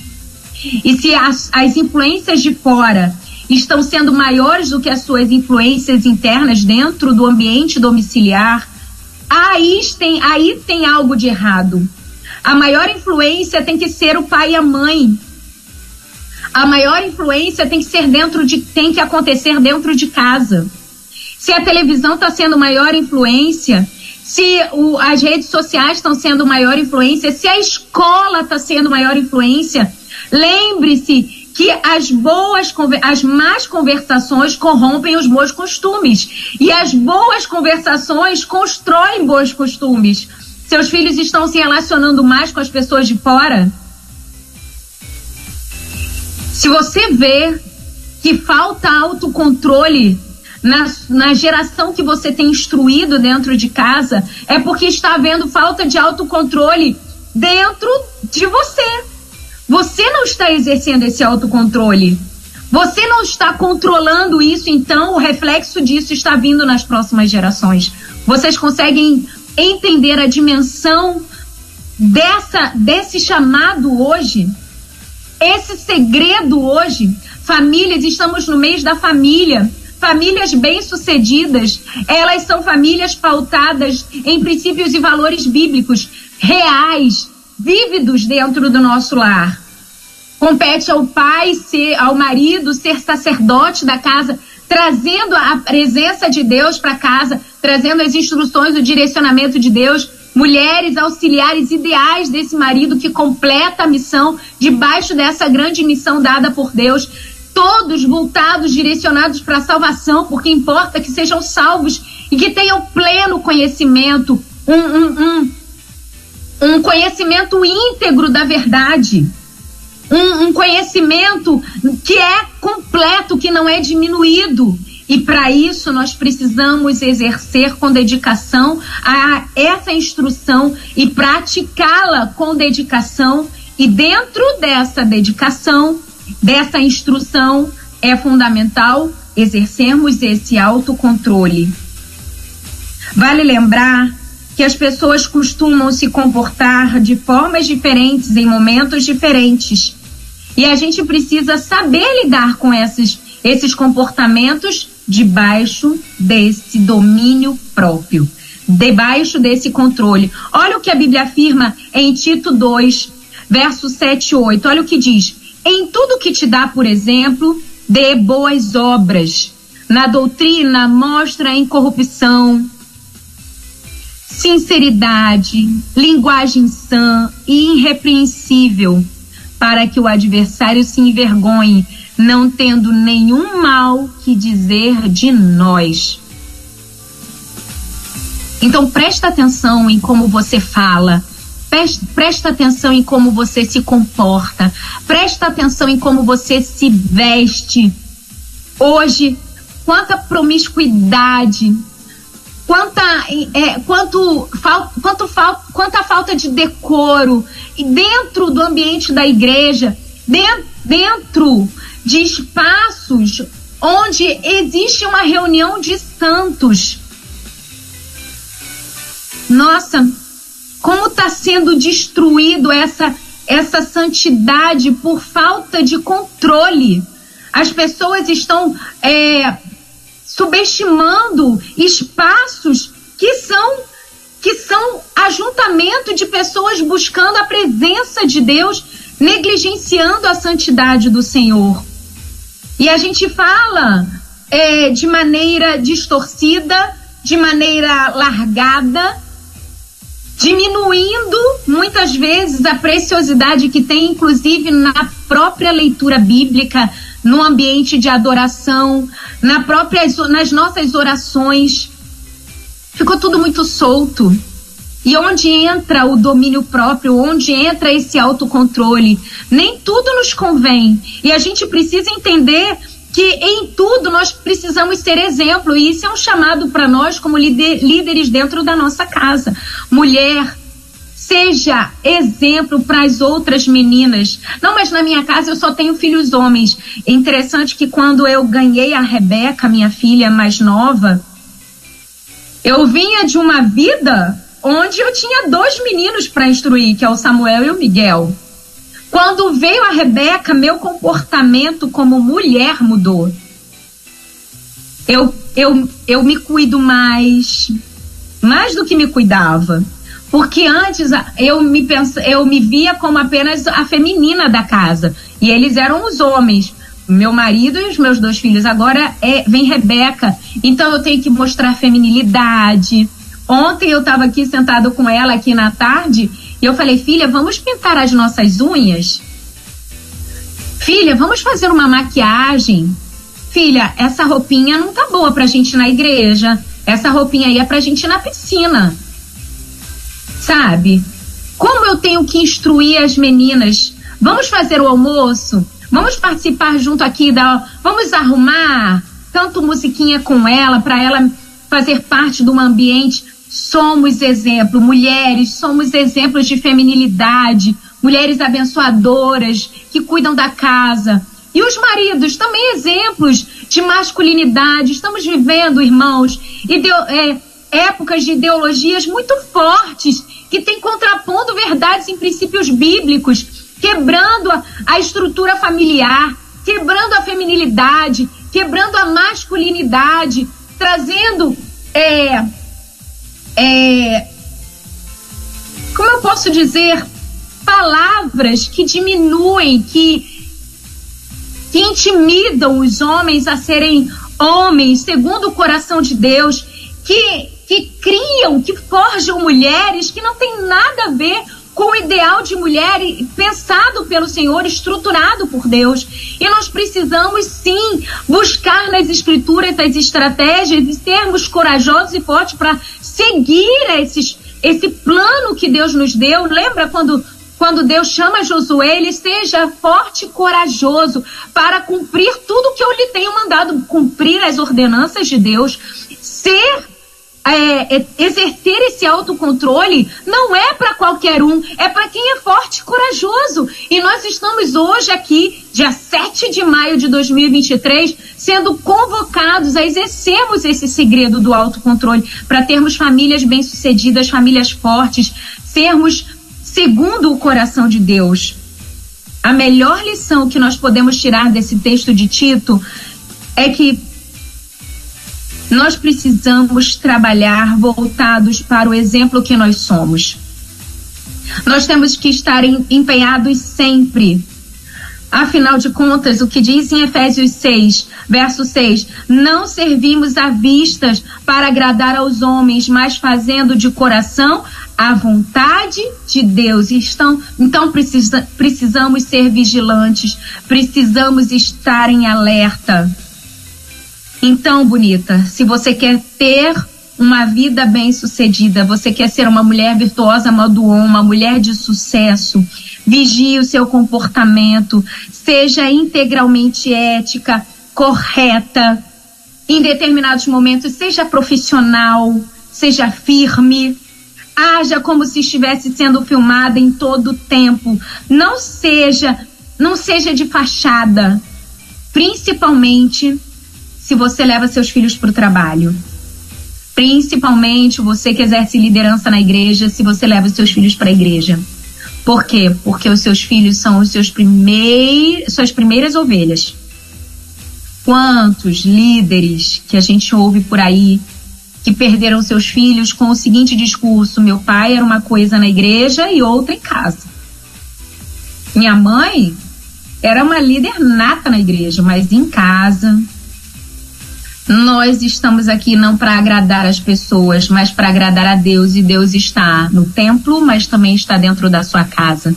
E se as, as influências de fora estão sendo maiores do que as suas influências internas dentro do ambiente domiciliar, aí tem, aí tem algo de errado. A maior influência tem que ser o pai e a mãe. A maior influência tem que ser dentro de tem que acontecer dentro de casa. Se a televisão está sendo maior influência, se o, as redes sociais estão sendo maior influência, se a escola está sendo maior influência, lembre-se que as boas, as más conversações corrompem os bons costumes e as boas conversações constroem bons costumes. Seus filhos estão se relacionando mais com as pessoas de fora? Se você vê que falta autocontrole na, na geração que você tem instruído dentro de casa, é porque está havendo falta de autocontrole dentro de você. Você não está exercendo esse autocontrole. Você não está controlando isso, então o reflexo disso está vindo nas próximas gerações. Vocês conseguem entender a dimensão dessa desse chamado hoje? Esse segredo hoje, famílias, estamos no mês da família. Famílias bem-sucedidas, elas são famílias pautadas em princípios e valores bíblicos reais, vívidos dentro do nosso lar. Compete ao pai ser, ao marido ser sacerdote da casa, trazendo a presença de Deus para casa, trazendo as instruções, o direcionamento de Deus. Mulheres auxiliares ideais desse marido que completa a missão debaixo dessa grande missão dada por Deus. Todos voltados, direcionados para a salvação, porque importa que sejam salvos e que tenham pleno conhecimento, um, um, um, um conhecimento íntegro da verdade um, um conhecimento que é completo, que não é diminuído. E para isso nós precisamos exercer com dedicação a essa instrução e praticá-la com dedicação. E dentro dessa dedicação, dessa instrução, é fundamental exercermos esse autocontrole. Vale lembrar que as pessoas costumam se comportar de formas diferentes em momentos diferentes. E a gente precisa saber lidar com esses, esses comportamentos debaixo desse domínio próprio, debaixo desse controle. Olha o que a Bíblia afirma em Tito 2, versos 7 e 8. Olha o que diz: Em tudo que te dá, por exemplo, dê boas obras. Na doutrina, mostra a incorrupção, sinceridade, linguagem sã e irrepreensível, para que o adversário se envergonhe, não tendo nenhum mal que dizer de nós. Então presta atenção em como você fala, presta atenção em como você se comporta, presta atenção em como você se veste. Hoje, quanta promiscuidade, quanta, é, quanto, fal, quanto fal, quanta falta de decoro dentro do ambiente da igreja, dentro, dentro de espaços onde existe uma reunião de santos. Nossa, como está sendo destruído essa essa santidade por falta de controle. As pessoas estão é, subestimando espaços que são que são ajuntamento de pessoas buscando a presença de Deus, negligenciando a santidade do Senhor. E a gente fala é, de maneira distorcida, de maneira largada, diminuindo muitas vezes a preciosidade que tem, inclusive na própria leitura bíblica, no ambiente de adoração, na própria, nas nossas orações. Ficou tudo muito solto. E onde entra o domínio próprio, onde entra esse autocontrole? Nem tudo nos convém. E a gente precisa entender que em tudo nós precisamos ser exemplo. E isso é um chamado para nós, como líderes dentro da nossa casa. Mulher, Seja exemplo para as outras meninas. Não, mas na minha casa eu só tenho filhos homens. É interessante que quando eu ganhei a Rebeca, minha filha mais nova, eu vinha de uma vida onde eu tinha dois meninos para instruir, que é o Samuel e o Miguel. Quando veio a Rebeca, meu comportamento como mulher mudou. Eu, eu, eu me cuido mais, mais do que me cuidava. Porque antes eu me, penso, eu me via como apenas a feminina da casa. E eles eram os homens. Meu marido e os meus dois filhos. Agora é, vem Rebeca. Então eu tenho que mostrar feminilidade. Ontem eu estava aqui sentado com ela aqui na tarde. E eu falei, filha, vamos pintar as nossas unhas? Filha, vamos fazer uma maquiagem? Filha, essa roupinha não tá boa pra gente ir na igreja. Essa roupinha aí é pra gente ir na piscina. sabe? Como eu tenho que instruir as meninas? Vamos fazer o almoço? Vamos participar junto aqui da. Vamos arrumar? Tanto musiquinha com ela, para ela fazer parte de um ambiente. Somos exemplo, mulheres, somos exemplos de feminilidade, mulheres abençoadoras que cuidam da casa. E os maridos, também exemplos de masculinidade. Estamos vivendo, irmãos, ideo, é, épocas de ideologias muito fortes que têm contrapondo verdades em princípios bíblicos, quebrando a, a estrutura familiar, quebrando a feminilidade, quebrando a masculinidade, trazendo é, é, como eu posso dizer, palavras que diminuem, que que intimidam os homens a serem homens segundo o coração de Deus, que, que criam, que forjam mulheres que não tem nada a ver com o ideal de mulher pensado pelo Senhor, estruturado por Deus. E nós precisamos sim buscar nas escrituras as estratégias e sermos corajosos e fortes para seguir esses, esse plano que Deus nos deu. Lembra quando quando Deus chama Josué, ele seja forte e corajoso para cumprir tudo que eu lhe tenho mandado, cumprir as ordenanças de Deus, ser é, é, exercer esse autocontrole não é para qualquer um, é para quem é forte e corajoso. E nós estamos hoje aqui, dia 7 de maio de 2023, sendo convocados a exercermos esse segredo do autocontrole, para termos famílias bem-sucedidas, famílias fortes, sermos segundo o coração de Deus. A melhor lição que nós podemos tirar desse texto de Tito é que nós precisamos trabalhar voltados para o exemplo que nós somos. Nós temos que estar empenhados sempre Afinal de contas, o que diz em Efésios 6, verso 6, não servimos à vistas para agradar aos homens, mas fazendo de coração a vontade de Deus. Então, então precisa, precisamos ser vigilantes, precisamos estar em alerta. Então, bonita, se você quer ter uma vida bem-sucedida, você quer ser uma mulher virtuosa, maduon, uma mulher de sucesso, vigie o seu comportamento, seja integralmente ética, correta, em determinados momentos, seja profissional, seja firme, haja como se estivesse sendo filmada em todo o tempo. Não seja, não seja de fachada, principalmente se você leva seus filhos para o trabalho. Principalmente você que exerce liderança na igreja, se você leva seus filhos para a igreja. Por quê? Porque os seus filhos são os seus primeiros, suas primeiras ovelhas. Quantos líderes que a gente ouve por aí que perderam seus filhos com o seguinte discurso: meu pai era uma coisa na igreja e outra em casa. Minha mãe era uma líder nata na igreja, mas em casa nós estamos aqui não para agradar as pessoas, mas para agradar a Deus. E Deus está no templo, mas também está dentro da sua casa.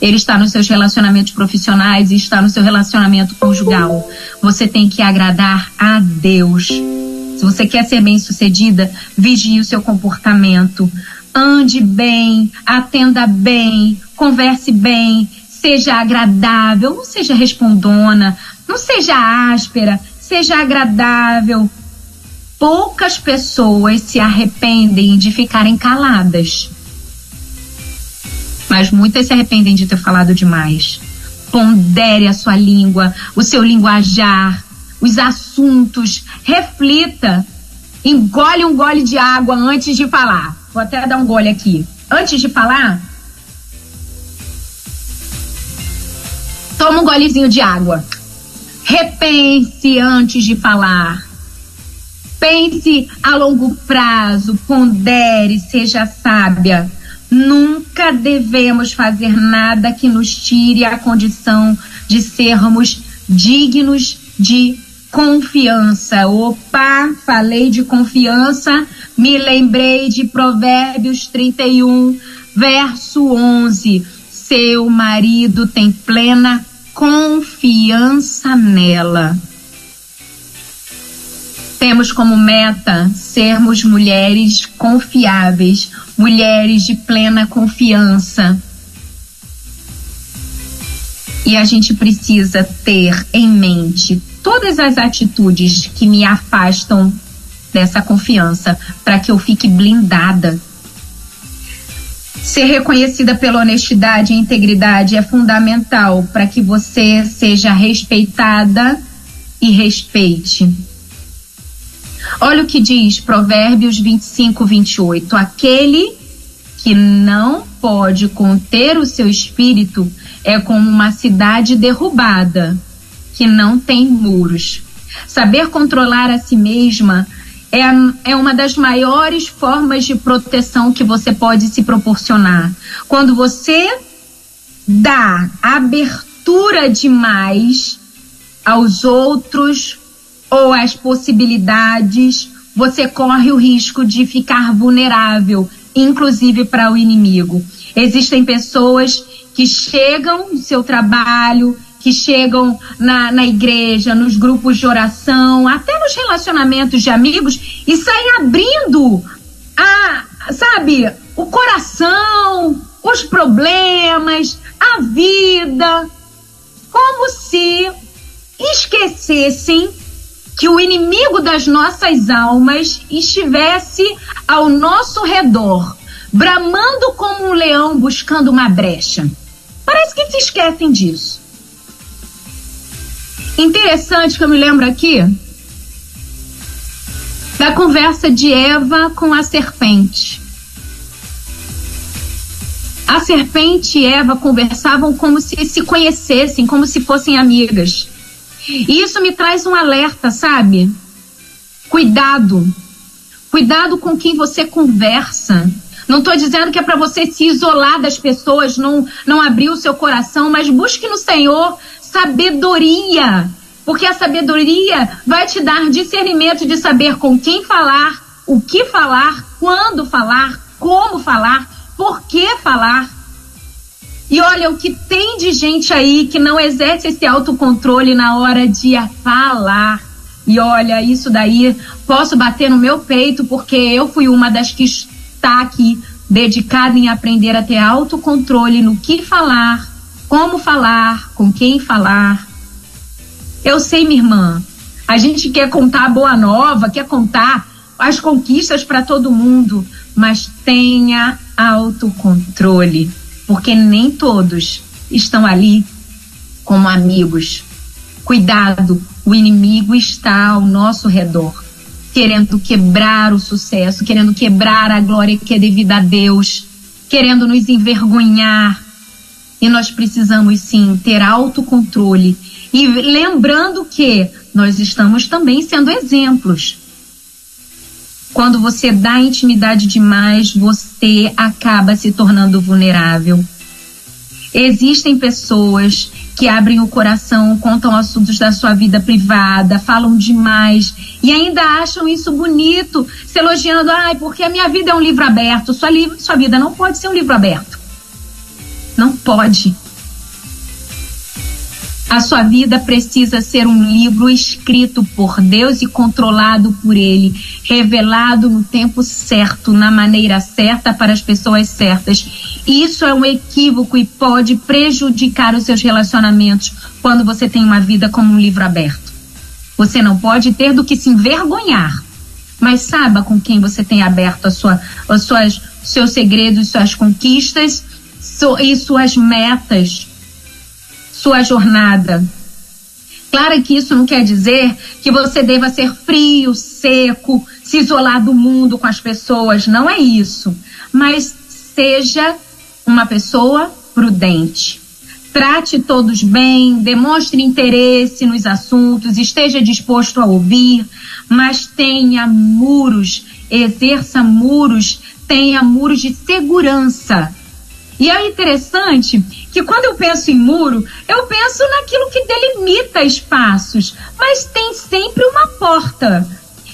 Ele está nos seus relacionamentos profissionais e está no seu relacionamento conjugal. Você tem que agradar a Deus. Se você quer ser bem sucedida, vigie o seu comportamento. Ande bem, atenda bem, converse bem, seja agradável, não seja respondona, não seja áspera, seja agradável. Poucas pessoas se arrependem de ficarem caladas. Mas muitas se arrependem de ter falado demais. Pondere a sua língua, o seu linguajar, os assuntos, reflita. Engole um gole de água antes de falar. Vou até dar um gole aqui. Antes de falar, toma um golezinho de água. Repense antes de falar. Pense a longo prazo, pondere, seja sábia. Nunca devemos fazer nada que nos tire a condição de sermos dignos de confiança. Opa, falei de confiança, me lembrei de Provérbios 31, verso 11. Seu marido tem plena confiança nela. Temos como meta sermos mulheres confiáveis, mulheres de plena confiança. E a gente precisa ter em mente todas as atitudes que me afastam dessa confiança para que eu fique blindada. Ser reconhecida pela honestidade e integridade é fundamental para que você seja respeitada e respeite. Olha o que diz Provérbios 25, 28. Aquele que não pode conter o seu espírito é como uma cidade derrubada, que não tem muros. Saber controlar a si mesma é, é uma das maiores formas de proteção que você pode se proporcionar. Quando você dá abertura demais aos outros ou às possibilidades, você corre o risco de ficar vulnerável, inclusive para o inimigo. Existem pessoas que chegam no seu trabalho, que chegam na, na igreja, nos grupos de oração, até nos relacionamentos de amigos e saem abrindo a, sabe, o coração, os problemas, a vida, como se esquecessem que o inimigo das nossas almas estivesse ao nosso redor, bramando como um leão buscando uma brecha. Parece que se esquecem disso. Interessante que eu me lembro aqui da conversa de Eva com a serpente. A serpente e Eva conversavam como se se conhecessem, como se fossem amigas. E isso me traz um alerta, sabe? Cuidado. Cuidado com quem você conversa. Não estou dizendo que é para você se isolar das pessoas, não, não abrir o seu coração, mas busque no Senhor sabedoria. Porque a sabedoria vai te dar discernimento de saber com quem falar, o que falar, quando falar, como falar, por que falar. E olha o que tem de gente aí que não exerce esse autocontrole na hora de falar. E olha, isso daí posso bater no meu peito porque eu fui uma das que está aqui dedicada em aprender a ter autocontrole no que falar, como falar, com quem falar. Eu sei, minha irmã, a gente quer contar a boa nova, quer contar as conquistas para todo mundo, mas tenha autocontrole porque nem todos estão ali como amigos. Cuidado, o inimigo está ao nosso redor, querendo quebrar o sucesso, querendo quebrar a glória que é devida a Deus, querendo nos envergonhar. E nós precisamos sim ter autocontrole e lembrando que nós estamos também sendo exemplos. Quando você dá intimidade demais, você acaba se tornando vulnerável. Existem pessoas que abrem o coração, contam assuntos da sua vida privada, falam demais e ainda acham isso bonito, se elogiando, ai, porque a minha vida é um livro aberto. Sua, li sua vida não pode ser um livro aberto. Não pode. A sua vida precisa ser um livro escrito por Deus e controlado por Ele, revelado no tempo certo, na maneira certa, para as pessoas certas. Isso é um equívoco e pode prejudicar os seus relacionamentos quando você tem uma vida como um livro aberto. Você não pode ter do que se envergonhar, mas saiba com quem você tem aberto a sua, seus segredos, suas conquistas e suas metas sua jornada. Claro que isso não quer dizer que você deva ser frio, seco, se isolar do mundo com as pessoas, não é isso. Mas seja uma pessoa prudente. Trate todos bem, demonstre interesse nos assuntos, esteja disposto a ouvir, mas tenha muros, exerça muros, tenha muros de segurança e é interessante que quando eu penso em muro, eu penso naquilo que delimita espaços, mas tem sempre uma porta.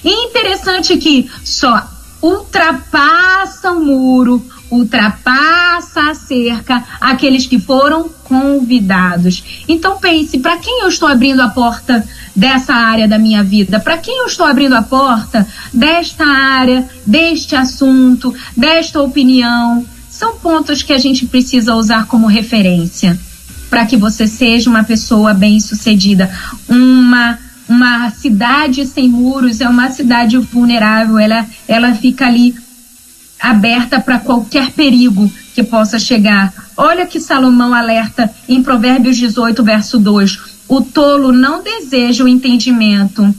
E é interessante que só ultrapassa o muro ultrapassa a cerca aqueles que foram convidados. Então pense, para quem eu estou abrindo a porta dessa área da minha vida? Para quem eu estou abrindo a porta desta área, deste assunto, desta opinião? São pontos que a gente precisa usar como referência para que você seja uma pessoa bem-sucedida, uma uma cidade sem muros é uma cidade vulnerável, ela, ela fica ali aberta para qualquer perigo que possa chegar. Olha que Salomão alerta em Provérbios 18, verso 2: o tolo não deseja o entendimento,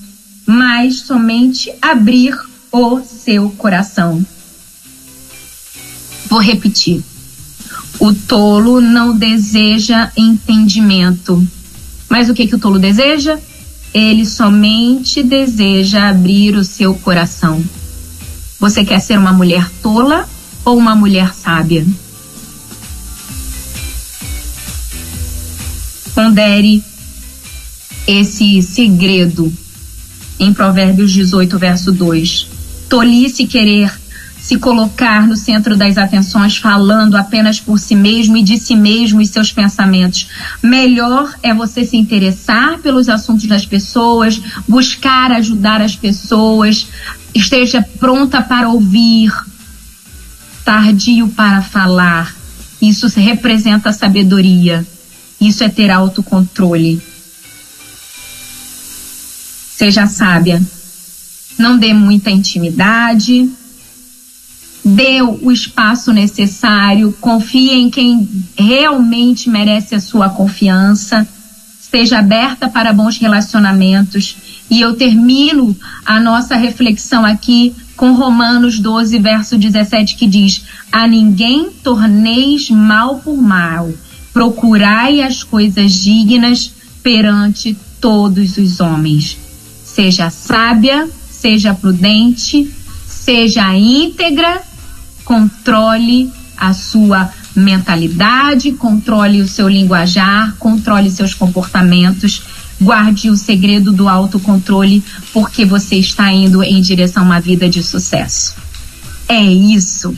mas somente abrir o seu coração. Vou repetir. O tolo não deseja entendimento. Mas o que, que o tolo deseja? Ele somente deseja abrir o seu coração. Você quer ser uma mulher tola ou uma mulher sábia? Pondere esse segredo em Provérbios 18, verso 2. Tolice querer se colocar no centro das atenções, falando apenas por si mesmo e de si mesmo e seus pensamentos. Melhor é você se interessar pelos assuntos das pessoas, buscar ajudar as pessoas, esteja pronta para ouvir, tardio para falar. Isso representa sabedoria. Isso é ter autocontrole. Seja sábia. Não dê muita intimidade. Dê o espaço necessário. Confie em quem realmente merece a sua confiança. Esteja aberta para bons relacionamentos. E eu termino a nossa reflexão aqui com Romanos 12, verso 17, que diz: A ninguém torneis mal por mal, procurai as coisas dignas perante todos os homens. Seja sábia, seja prudente, seja íntegra, controle a sua mentalidade, controle o seu linguajar, controle seus comportamentos, guarde o segredo do autocontrole, porque você está indo em direção a uma vida de sucesso. É isso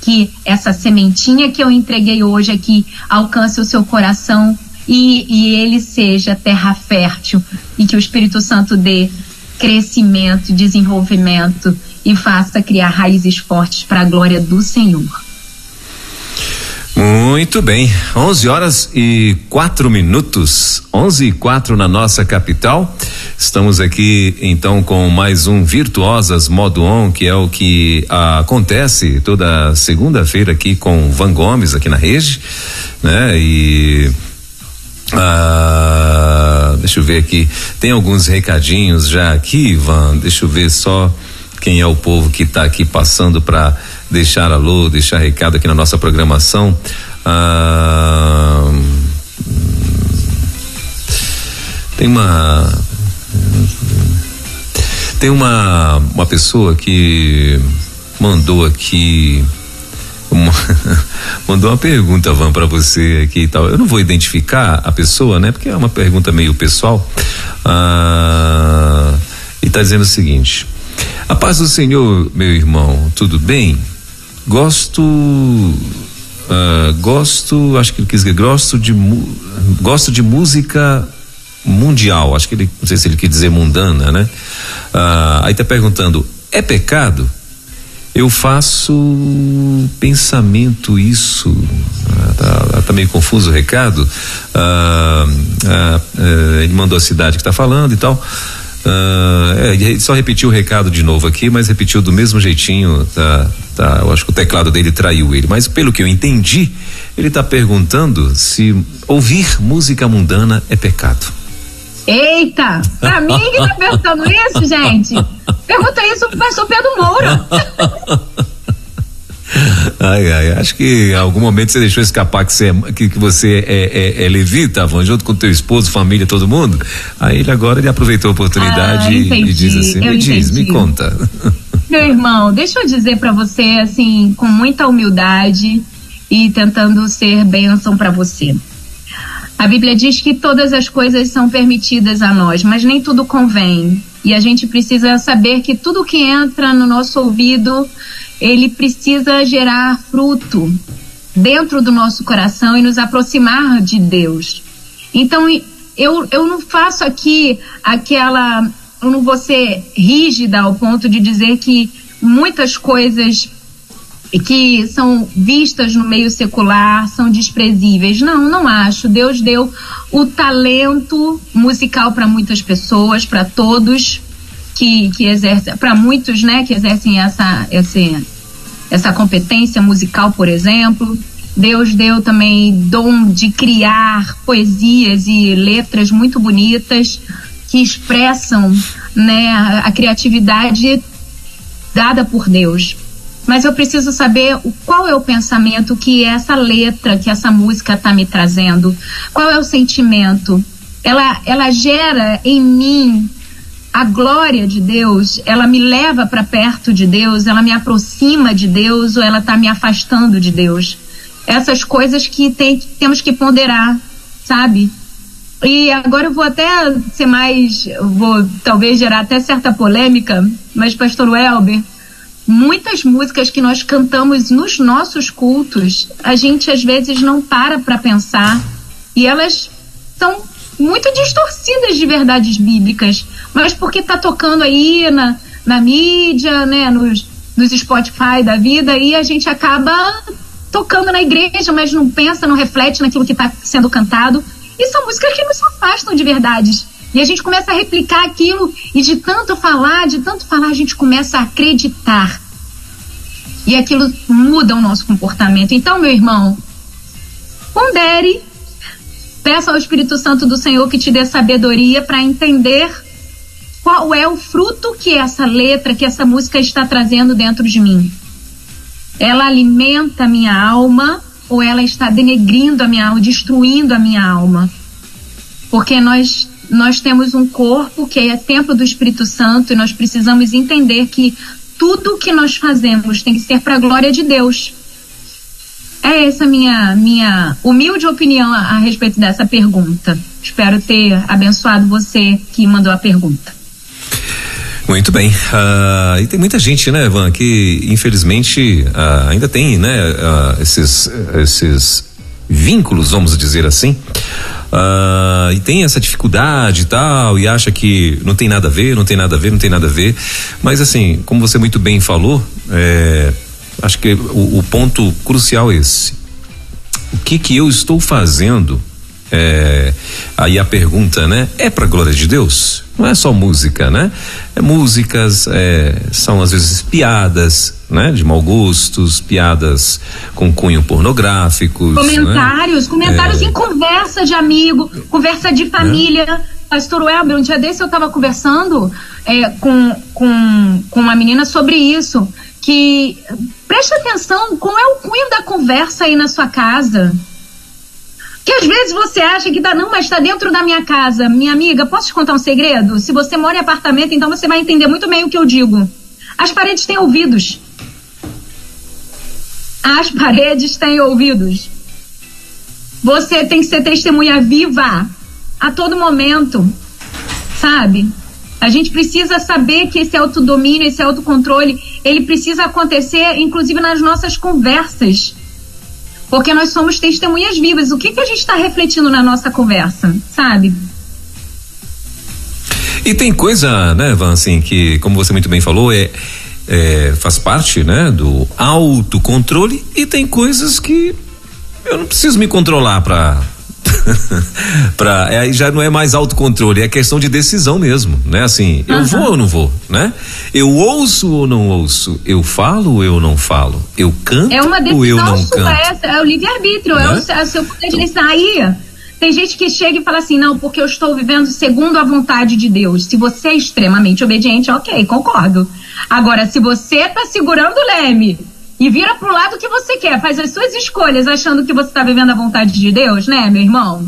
que essa sementinha que eu entreguei hoje aqui alcance o seu coração e, e ele seja terra fértil e que o Espírito Santo dê crescimento, desenvolvimento e faça criar raízes fortes para a glória do Senhor. Muito bem, 11 horas e quatro minutos, 11 e quatro na nossa capital. Estamos aqui então com mais um Virtuosas Modo On, que é o que ah, acontece toda segunda-feira aqui com Van Gomes aqui na rede, né? E ah, deixa eu ver aqui, tem alguns recadinhos já aqui, Ivan. Deixa eu ver só quem é o povo que está aqui passando para deixar alô, deixar recado aqui na nossa programação. Ah, tem uma tem uma uma pessoa que mandou aqui uma, mandou uma pergunta, Van, para você aqui e tal. Eu não vou identificar a pessoa, né? Porque é uma pergunta meio pessoal. Ah, e tá dizendo o seguinte: A paz do Senhor, meu irmão, tudo bem? Gosto. Uh, gosto, acho que ele quis dizer, gosto de, gosto de música mundial. Acho que ele, não sei se ele quis dizer mundana, né? Uh, aí tá perguntando: é pecado? Eu faço pensamento isso. Ah, tá, tá, meio confuso o recado. Ele mandou a cidade que está falando e tal. Uh, é, só repetiu o recado de novo aqui, mas repetiu do mesmo jeitinho. Tá, tá, eu acho que o teclado dele traiu ele. Mas pelo que eu entendi, ele está perguntando se ouvir música mundana é pecado. Eita! Pra mim que tá perguntando isso, gente? Pergunta isso pro pastor Pedro Moura. Ai, ai, acho que em algum momento você deixou escapar que você é, que, que você é, é, é levita, Van, junto com teu esposo, família, todo mundo. Aí ele agora ele aproveitou a oportunidade ah, e, diz assim: eu me entendi. diz, me conta. Meu irmão, deixa eu dizer para você, assim, com muita humildade e tentando ser bênção para você. A Bíblia diz que todas as coisas são permitidas a nós, mas nem tudo convém. E a gente precisa saber que tudo que entra no nosso ouvido ele precisa gerar fruto dentro do nosso coração e nos aproximar de Deus. Então, eu, eu não faço aqui aquela. Eu não vou ser rígida ao ponto de dizer que muitas coisas que são vistas no meio secular são desprezíveis. Não, não acho. Deus deu o talento musical para muitas pessoas, para todos que, que exercem, para muitos, né, que exercem essa, essa, essa competência musical, por exemplo. Deus deu também dom de criar poesias e letras muito bonitas que expressam né, a criatividade dada por Deus. Mas eu preciso saber o, qual é o pensamento que essa letra, que essa música está me trazendo. Qual é o sentimento? Ela, ela gera em mim a glória de Deus, ela me leva para perto de Deus, ela me aproxima de Deus ou ela está me afastando de Deus essas coisas que tem, temos que ponderar, sabe? E agora eu vou até ser mais, vou talvez gerar até certa polêmica, mas pastor Welber, muitas músicas que nós cantamos nos nossos cultos, a gente às vezes não para para pensar e elas são muito distorcidas de verdades bíblicas, mas porque tá tocando aí na, na mídia, né, nos, nos Spotify da vida e a gente acaba tocando na igreja, mas não pensa, não reflete naquilo que está sendo cantado. E são músicas que nos afastam de verdades. E a gente começa a replicar aquilo, e de tanto falar, de tanto falar, a gente começa a acreditar. E aquilo muda o nosso comportamento. Então, meu irmão, pondere, peça ao Espírito Santo do Senhor que te dê sabedoria para entender qual é o fruto que essa letra, que essa música está trazendo dentro de mim ela alimenta a minha alma ou ela está denegrindo a minha alma, destruindo a minha alma? Porque nós nós temos um corpo que é templo do Espírito Santo e nós precisamos entender que tudo que nós fazemos tem que ser para a glória de Deus. É essa minha minha humilde opinião a, a respeito dessa pergunta. Espero ter abençoado você que mandou a pergunta. Muito bem. Uh, e tem muita gente, né, Evan, que infelizmente uh, ainda tem, né, uh, esses, esses vínculos, vamos dizer assim. e tem essa dificuldade e tal, e acha que não tem nada a ver, não tem nada a ver, não tem nada a ver. Mas assim, como você muito bem falou, é, acho que o, o ponto crucial é esse. O que que eu estou fazendo é, aí a pergunta, né? É para glória de Deus? Não é só música, né? É músicas, é, são às vezes piadas, né? De mau gostos, piadas com cunho pornográficos. Né? Comentários, né? comentários é. em conversa de amigo, conversa de família. Pastor Welber, um dia desse eu estava conversando é, com, com, com uma menina sobre isso. Que preste atenção, qual é o cunho da conversa aí na sua casa? Que às vezes você acha que tá, não, mas está dentro da minha casa. Minha amiga, posso te contar um segredo? Se você mora em apartamento, então você vai entender muito bem o que eu digo. As paredes têm ouvidos. As paredes têm ouvidos. Você tem que ser testemunha viva a todo momento. Sabe? A gente precisa saber que esse autodomínio, esse autocontrole, ele precisa acontecer, inclusive nas nossas conversas. Porque nós somos testemunhas vivas. O que, que a gente está refletindo na nossa conversa, sabe? E tem coisa, né, Van, assim, que, como você muito bem falou, é, é faz parte, né, do autocontrole e tem coisas que eu não preciso me controlar para para aí já não é mais autocontrole, é questão de decisão mesmo, né? Assim, eu vou ou não vou, né? Eu ouço ou não ouço, eu falo ou eu não falo, eu canto é uma decisão ou eu não sua, canto. É, é o livre arbítrio, né? é, o, é o seu poder de decisão. Aí tem gente que chega e fala assim, não, porque eu estou vivendo segundo a vontade de Deus. Se você é extremamente obediente, ok, concordo. Agora, se você está segurando o leme e vira pro lado que você quer, faz as suas escolhas achando que você tá vivendo a vontade de Deus, né, meu irmão?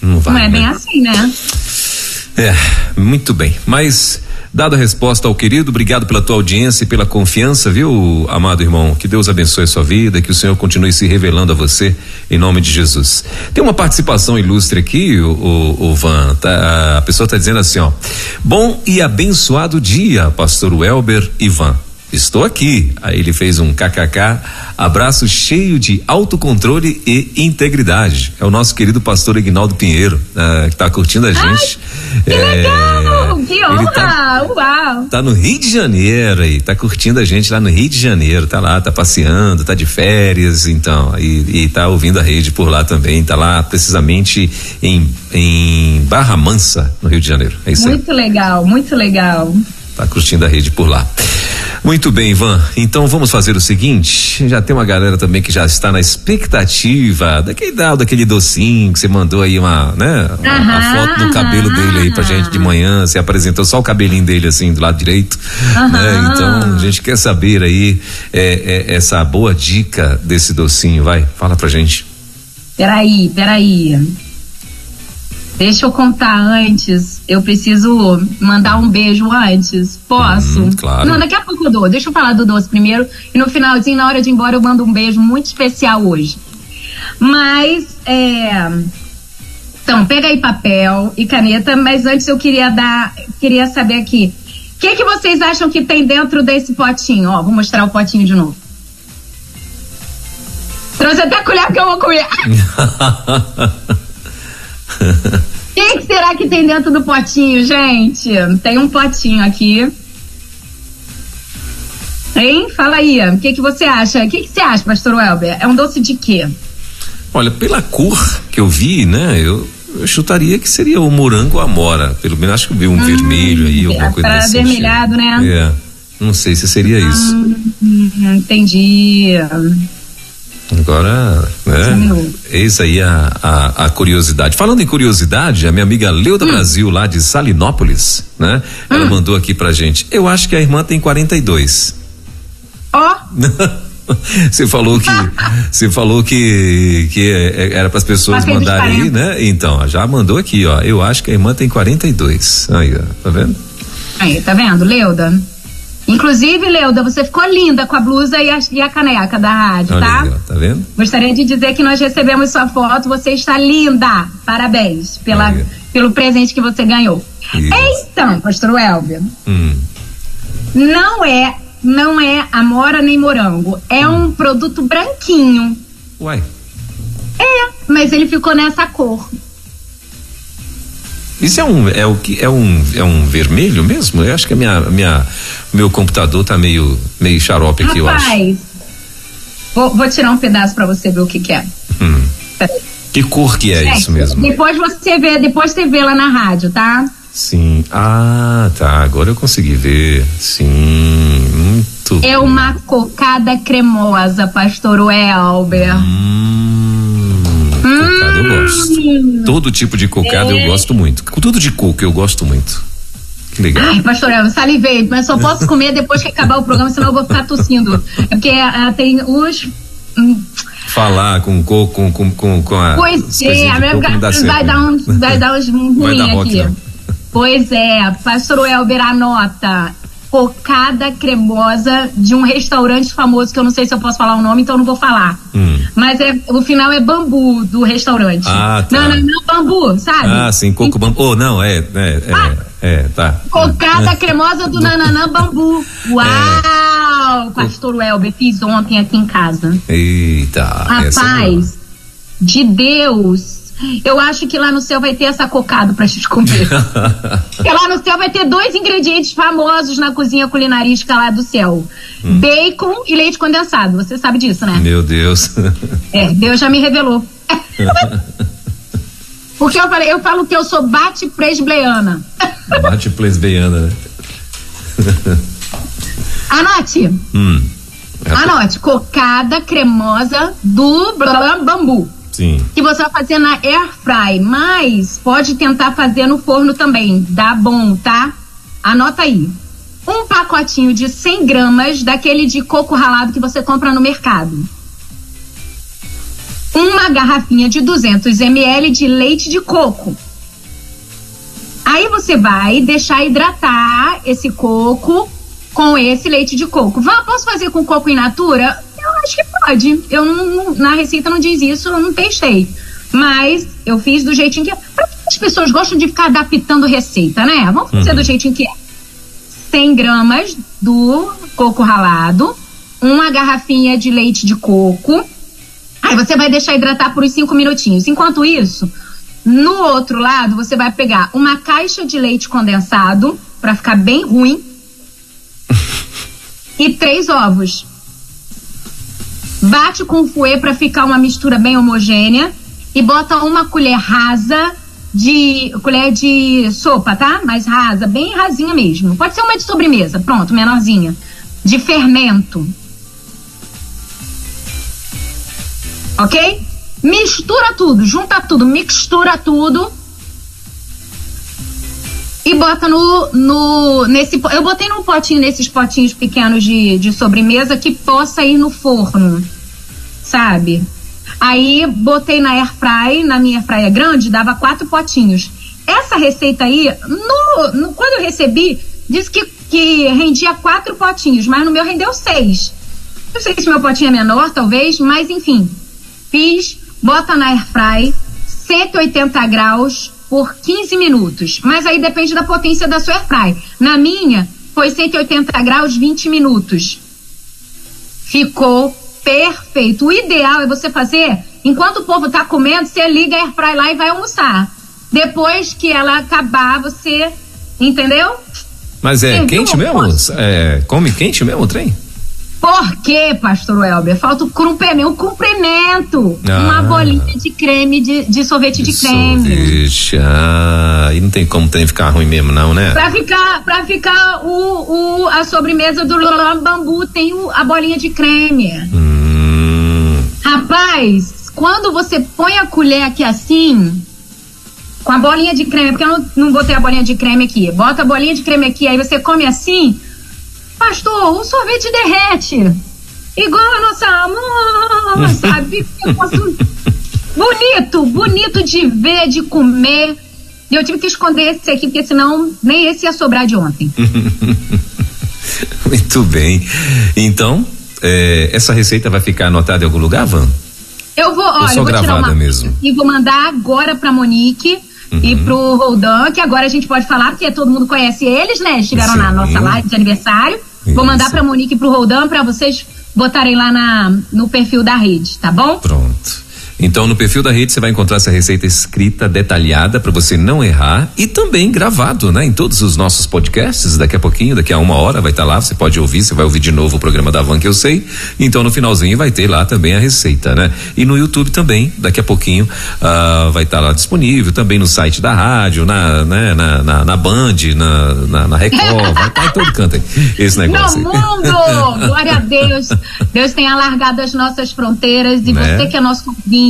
Não vai. Não é né? bem assim, né? É, muito bem. Mas, dada a resposta ao querido, obrigado pela tua audiência e pela confiança, viu, amado irmão? Que Deus abençoe a sua vida, que o Senhor continue se revelando a você, em nome de Jesus. Tem uma participação ilustre aqui, o, o, o Van. Tá, a pessoa está dizendo assim, ó. Bom e abençoado dia, pastor Welber e Van. Estou aqui. Aí ele fez um kkk, abraço cheio de autocontrole e integridade. É o nosso querido pastor Ignaldo Pinheiro, uh, que está curtindo a gente. Ai, que é, legal! Que honra! Tá, Uau! Tá no Rio de Janeiro aí, tá curtindo a gente lá no Rio de Janeiro, tá lá, tá passeando, tá de férias, então, e, e tá ouvindo a rede por lá também, tá lá precisamente em, em Barra Mansa, no Rio de Janeiro. É isso muito aí. legal, muito legal. Tá curtindo a rede por lá. Muito bem, Ivan. Então vamos fazer o seguinte: já tem uma galera também que já está na expectativa daquele, daquele docinho que você mandou aí uma, né? Aham, a foto do cabelo dele aí pra gente de manhã. Você apresentou só o cabelinho dele assim do lado direito. Né? Então a gente quer saber aí é, é, essa boa dica desse docinho. Vai, fala pra gente. Peraí, peraí. Deixa eu contar antes. Eu preciso mandar um beijo antes. Posso? Hum, claro. Não, daqui a pouco eu dou. Deixa eu falar do doce primeiro. E no finalzinho, na hora de ir embora, eu mando um beijo muito especial hoje. Mas, é. Então, pega aí papel e caneta, mas antes eu queria dar. Queria saber aqui. O que, que vocês acham que tem dentro desse potinho? Ó, vou mostrar o potinho de novo. Trouxe até a colher que eu vou comer. O que, que será que tem dentro do potinho, gente? Tem um potinho aqui. Hein? Fala aí, o que, que você acha? O que, que você acha, pastor Welber? É um doce de quê? Olha, pela cor que eu vi, né? Eu, eu chutaria que seria o morango amora. Pelo menos acho que eu vi um hum, vermelho aí, alguma coisa assim. Vermelhado, né? É. Não sei se seria isso. Hum, entendi. Agora, né? Eis aí a, a, a, curiosidade. Falando em curiosidade, a minha amiga Leuda hum. Brasil, lá de Salinópolis, né? Hum. Ela mandou aqui pra gente. Eu acho que a irmã tem 42. Ó! Oh. Você falou que você falou que que é, é, era para as pessoas mandarem aí, né? Então, já mandou aqui, ó. Eu acho que a irmã tem 42. Aí, ó, tá vendo? Aí, tá vendo, Leuda? Inclusive, Leuda, você ficou linda com a blusa e a, e a caneca da rádio, Olha tá? Aí, tá vendo? Gostaria de dizer que nós recebemos sua foto, você está linda. Parabéns pela, pelo presente que você ganhou. Isso. Então, pastor Elvio, hum. não é, não é amora nem morango, é hum. um produto branquinho. Uai. É, mas ele ficou nessa cor. Isso é um é o que é um é um vermelho mesmo? Eu acho que a minha minha meu computador tá meio meio xarope aqui, Rapaz, eu acho. Vou, vou tirar um pedaço para você ver o que, que é. Hum. Que cor que é, é isso mesmo? Depois você vê, depois você vê lá na rádio, tá? Sim. Ah, tá. Agora eu consegui ver. Sim. Muito. É uma cocada cremosa, pastor Welber. Hum, gosto. Hum. Todo tipo de cocada é. eu gosto muito. Tudo de coco eu gosto muito. Que legal. Ai, pastor, eu salivei, mas só posso comer depois que acabar o programa, senão eu vou ficar tossindo. É porque uh, tem uns. Hum, Falar com coco, com, com, com, com a. Pois é, a minha vai, vai dar uns, vai dar uns ruins aqui. Não. Pois é, pastor Elber, anota cocada cremosa de um restaurante famoso que eu não sei se eu posso falar o nome, então não vou falar. Hum. Mas é, o final é bambu do restaurante. Ah, tá. Não, não, não, bambu, sabe? Ah, sim, coco bambu. Oh, não, é, é, é, ah, é tá. Cocada é. cremosa do nananã bambu. Uau! É. Pastor Welber, fiz ontem aqui em casa. Eita! É Rapaz, de Deus eu acho que lá no céu vai ter essa cocada pra gente comer. Porque lá no céu vai ter dois ingredientes famosos na cozinha culinarística lá do céu: hum. bacon e leite condensado. Você sabe disso, né? Meu Deus. É, Deus já me revelou. Porque eu falei, eu falo que eu sou bate presbleana. Bate presbleana, né? Anote. Hum. Anote, cocada cremosa do bambu. Sim. Que você vai fazer na air fry, mas pode tentar fazer no forno também. Dá bom, tá? Anota aí. Um pacotinho de 100 gramas daquele de coco ralado que você compra no mercado. Uma garrafinha de 200 ml de leite de coco. Aí você vai deixar hidratar esse coco com esse leite de coco. Posso fazer com coco in natura? Acho que pode. Eu não, na receita não diz isso, eu não testei. Mas eu fiz do jeitinho que é. As pessoas gostam de ficar adaptando receita, né? Vamos fazer uhum. do jeitinho que é. 100 gramas do coco ralado, uma garrafinha de leite de coco. Aí você vai deixar hidratar por uns 5 minutinhos. Enquanto isso, no outro lado, você vai pegar uma caixa de leite condensado, para ficar bem ruim, e três ovos. Bate com fouet para ficar uma mistura bem homogênea e bota uma colher rasa de colher de sopa, tá? Mais rasa, bem rasinha mesmo. Pode ser uma de sobremesa, pronto, menorzinha. De fermento. Ok? Mistura tudo, junta tudo, mistura tudo e bota no, no nesse eu botei num potinho nesses potinhos pequenos de, de sobremesa que possa ir no forno sabe aí botei na air fry na minha air fry grande dava quatro potinhos essa receita aí no, no quando eu recebi disse que que rendia quatro potinhos mas no meu rendeu seis não sei se meu potinho é menor talvez mas enfim fiz bota na air fry 180 graus por 15 minutos. Mas aí depende da potência da sua airfry. Na minha, foi 180 graus 20 minutos. Ficou perfeito. O ideal é você fazer enquanto o povo está comendo, você liga a airfry lá e vai almoçar. Depois que ela acabar, você entendeu? Mas é quente mesmo? É, come quente mesmo o trem? Por quê, pastor Welber? Falta o comprimento, um comprimento. Ah, uma bolinha de creme, de, de sorvete de, de creme. Sorvete. Ah, e não tem como tem ficar ruim mesmo, não, né? Pra ficar, pra ficar o, o, a sobremesa do bambu tem o, a bolinha de creme. Hum. Rapaz, quando você põe a colher aqui assim, com a bolinha de creme, porque eu não, não botei a bolinha de creme aqui. Bota a bolinha de creme aqui, aí você come assim Pastor, o sorvete derrete. Igual a nossa amor, sabe? bonito, bonito de ver, de comer. E eu tive que esconder esse aqui, porque senão nem esse ia sobrar de ontem. Muito bem. Então, é, essa receita vai ficar anotada e uhum. e pro Roldan, que agora a gente pode falar, porque todo mundo conhece eles, né? Estiveram Sim. na nossa live de aniversário. Isso. Vou mandar pra Monique e pro Roldan para vocês botarem lá na, no perfil da rede, tá bom? Pronto. Então, no perfil da rede você vai encontrar essa receita escrita, detalhada, para você não errar e também gravado, né? Em todos os nossos podcasts. Daqui a pouquinho, daqui a uma hora, vai estar tá lá. Você pode ouvir, você vai ouvir de novo o programa da Van que eu sei. Então, no finalzinho, vai ter lá também a receita, né? E no YouTube também, daqui a pouquinho, uh, vai estar tá lá disponível. Também no site da rádio, na, né? na, na, na Band, na, na, na Record, vai estar tá em todo canto aí. Esse negócio. No mundo! Glória a Deus! Deus tem alargado as nossas fronteiras e né? você que é nosso ouvinte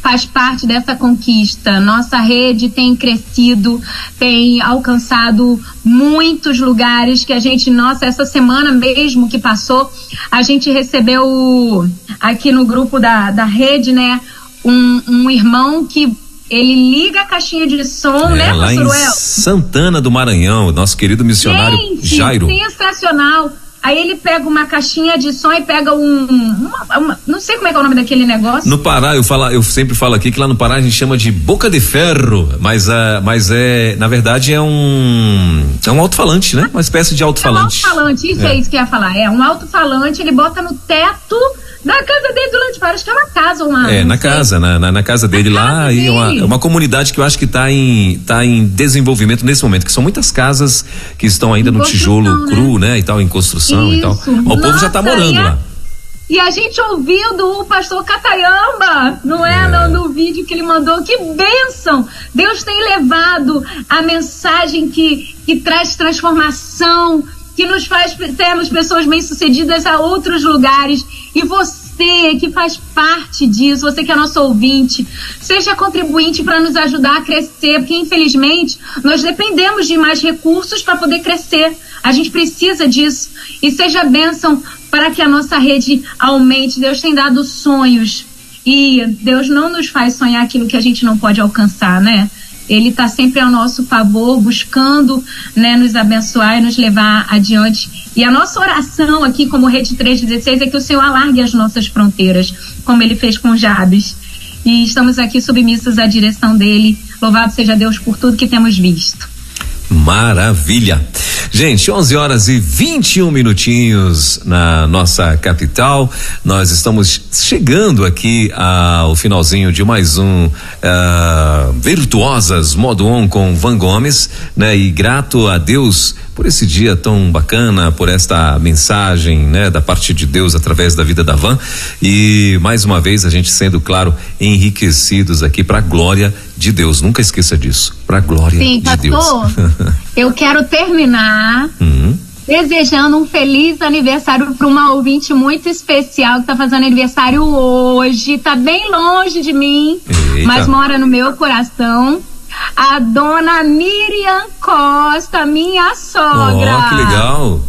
faz parte dessa conquista. Nossa rede tem crescido, tem alcançado muitos lugares que a gente, nossa, essa semana mesmo que passou, a gente recebeu aqui no grupo da, da rede, né, um, um irmão que ele liga a caixinha de som, é, né, lá em Santana do Maranhão, nosso querido missionário Gente, Jairo. Sensacional. Aí ele pega uma caixinha de som e pega um. Uma, uma, não sei como é, é o nome daquele negócio. No Pará, eu, falo, eu sempre falo aqui que lá no Pará a gente chama de boca de ferro, mas, uh, mas é, na verdade é um. É um alto-falante, né? Uma espécie de alto-falante. É um alto-falante, isso é. é isso que eu ia falar. É um alto-falante, ele bota no teto na casa dele do Landivar, acho que é uma casa uma. É, na casa, na, na, na, casa dele na lá, casa e é uma, é uma comunidade que eu acho que está em, tá em desenvolvimento nesse momento, que são muitas casas que estão ainda em no tijolo né? cru, né? E tal, em construção Isso. e tal. O Nossa, povo já está morando a, lá. E a gente ouvindo o pastor Catayamba, não é? é. No, no, vídeo que ele mandou. Que bênção! Deus tem levado a mensagem que, que traz transformação que nos faz termos pessoas bem-sucedidas a outros lugares. E você que faz parte disso, você que é nosso ouvinte, seja contribuinte para nos ajudar a crescer, porque infelizmente nós dependemos de mais recursos para poder crescer. A gente precisa disso. E seja bênção para que a nossa rede aumente. Deus tem dado sonhos. E Deus não nos faz sonhar aquilo que a gente não pode alcançar, né? Ele está sempre ao nosso favor, buscando né, nos abençoar e nos levar adiante. E a nossa oração aqui, como Rede 316, é que o Senhor alargue as nossas fronteiras, como ele fez com Jabes. E estamos aqui submissos à direção dele. Louvado seja Deus por tudo que temos visto. Maravilha. Gente, 11 horas e 21 minutinhos na nossa capital. Nós estamos chegando aqui ao finalzinho de mais um uh, Virtuosas Modo On com Van Gomes, né? E grato a Deus por esse dia tão bacana, por esta mensagem, né, da parte de Deus através da vida da Van. E mais uma vez a gente sendo, claro, enriquecidos aqui para a glória de Deus. Nunca esqueça disso. Para a glória Sim, de pastor, Deus. eu quero terminar Uhum. desejando um feliz aniversário para uma ouvinte muito especial que está fazendo aniversário hoje. Tá bem longe de mim, Eita. mas mora no meu coração. A dona Miriam Costa, minha sogra. que legal.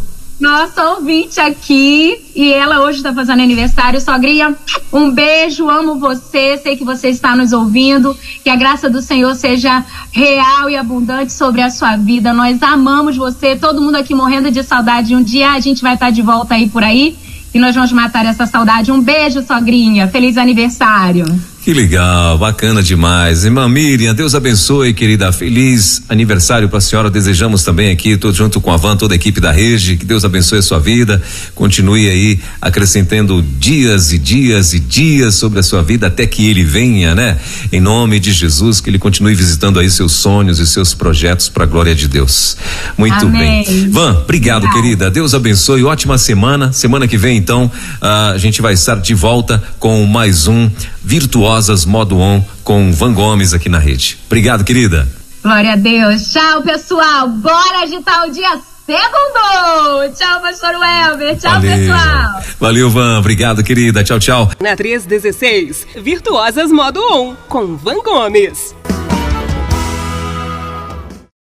Nossa ouvinte aqui. E ela hoje está fazendo aniversário. Sogrinha, um beijo, amo você. Sei que você está nos ouvindo. Que a graça do Senhor seja real e abundante sobre a sua vida. Nós amamos você. Todo mundo aqui morrendo de saudade. Um dia a gente vai estar de volta aí por aí. E nós vamos matar essa saudade. Um beijo, sogrinha. Feliz aniversário. Que legal, bacana demais. Irmã Miriam, Deus abençoe, querida. Feliz aniversário para a senhora. Desejamos também aqui, tô junto com a Van, toda a equipe da Rede, que Deus abençoe a sua vida. Continue aí acrescentando dias e dias e dias sobre a sua vida até que ele venha, né? Em nome de Jesus, que ele continue visitando aí seus sonhos e seus projetos para a glória de Deus. Muito Amém. bem. Van, obrigado, querida. Deus abençoe. Ótima semana. Semana que vem, então, ah, a gente vai estar de volta com mais um Virtuosas Modo On com Van Gomes aqui na rede. Obrigado, querida. Glória a Deus. Tchau, pessoal. Bora agitar o dia segundo. Tchau, pastor Welber. Tchau, pessoal. Valeu, Van. Obrigado, querida. Tchau, tchau. Na 316, Virtuosas Modo On, com Van Gomes.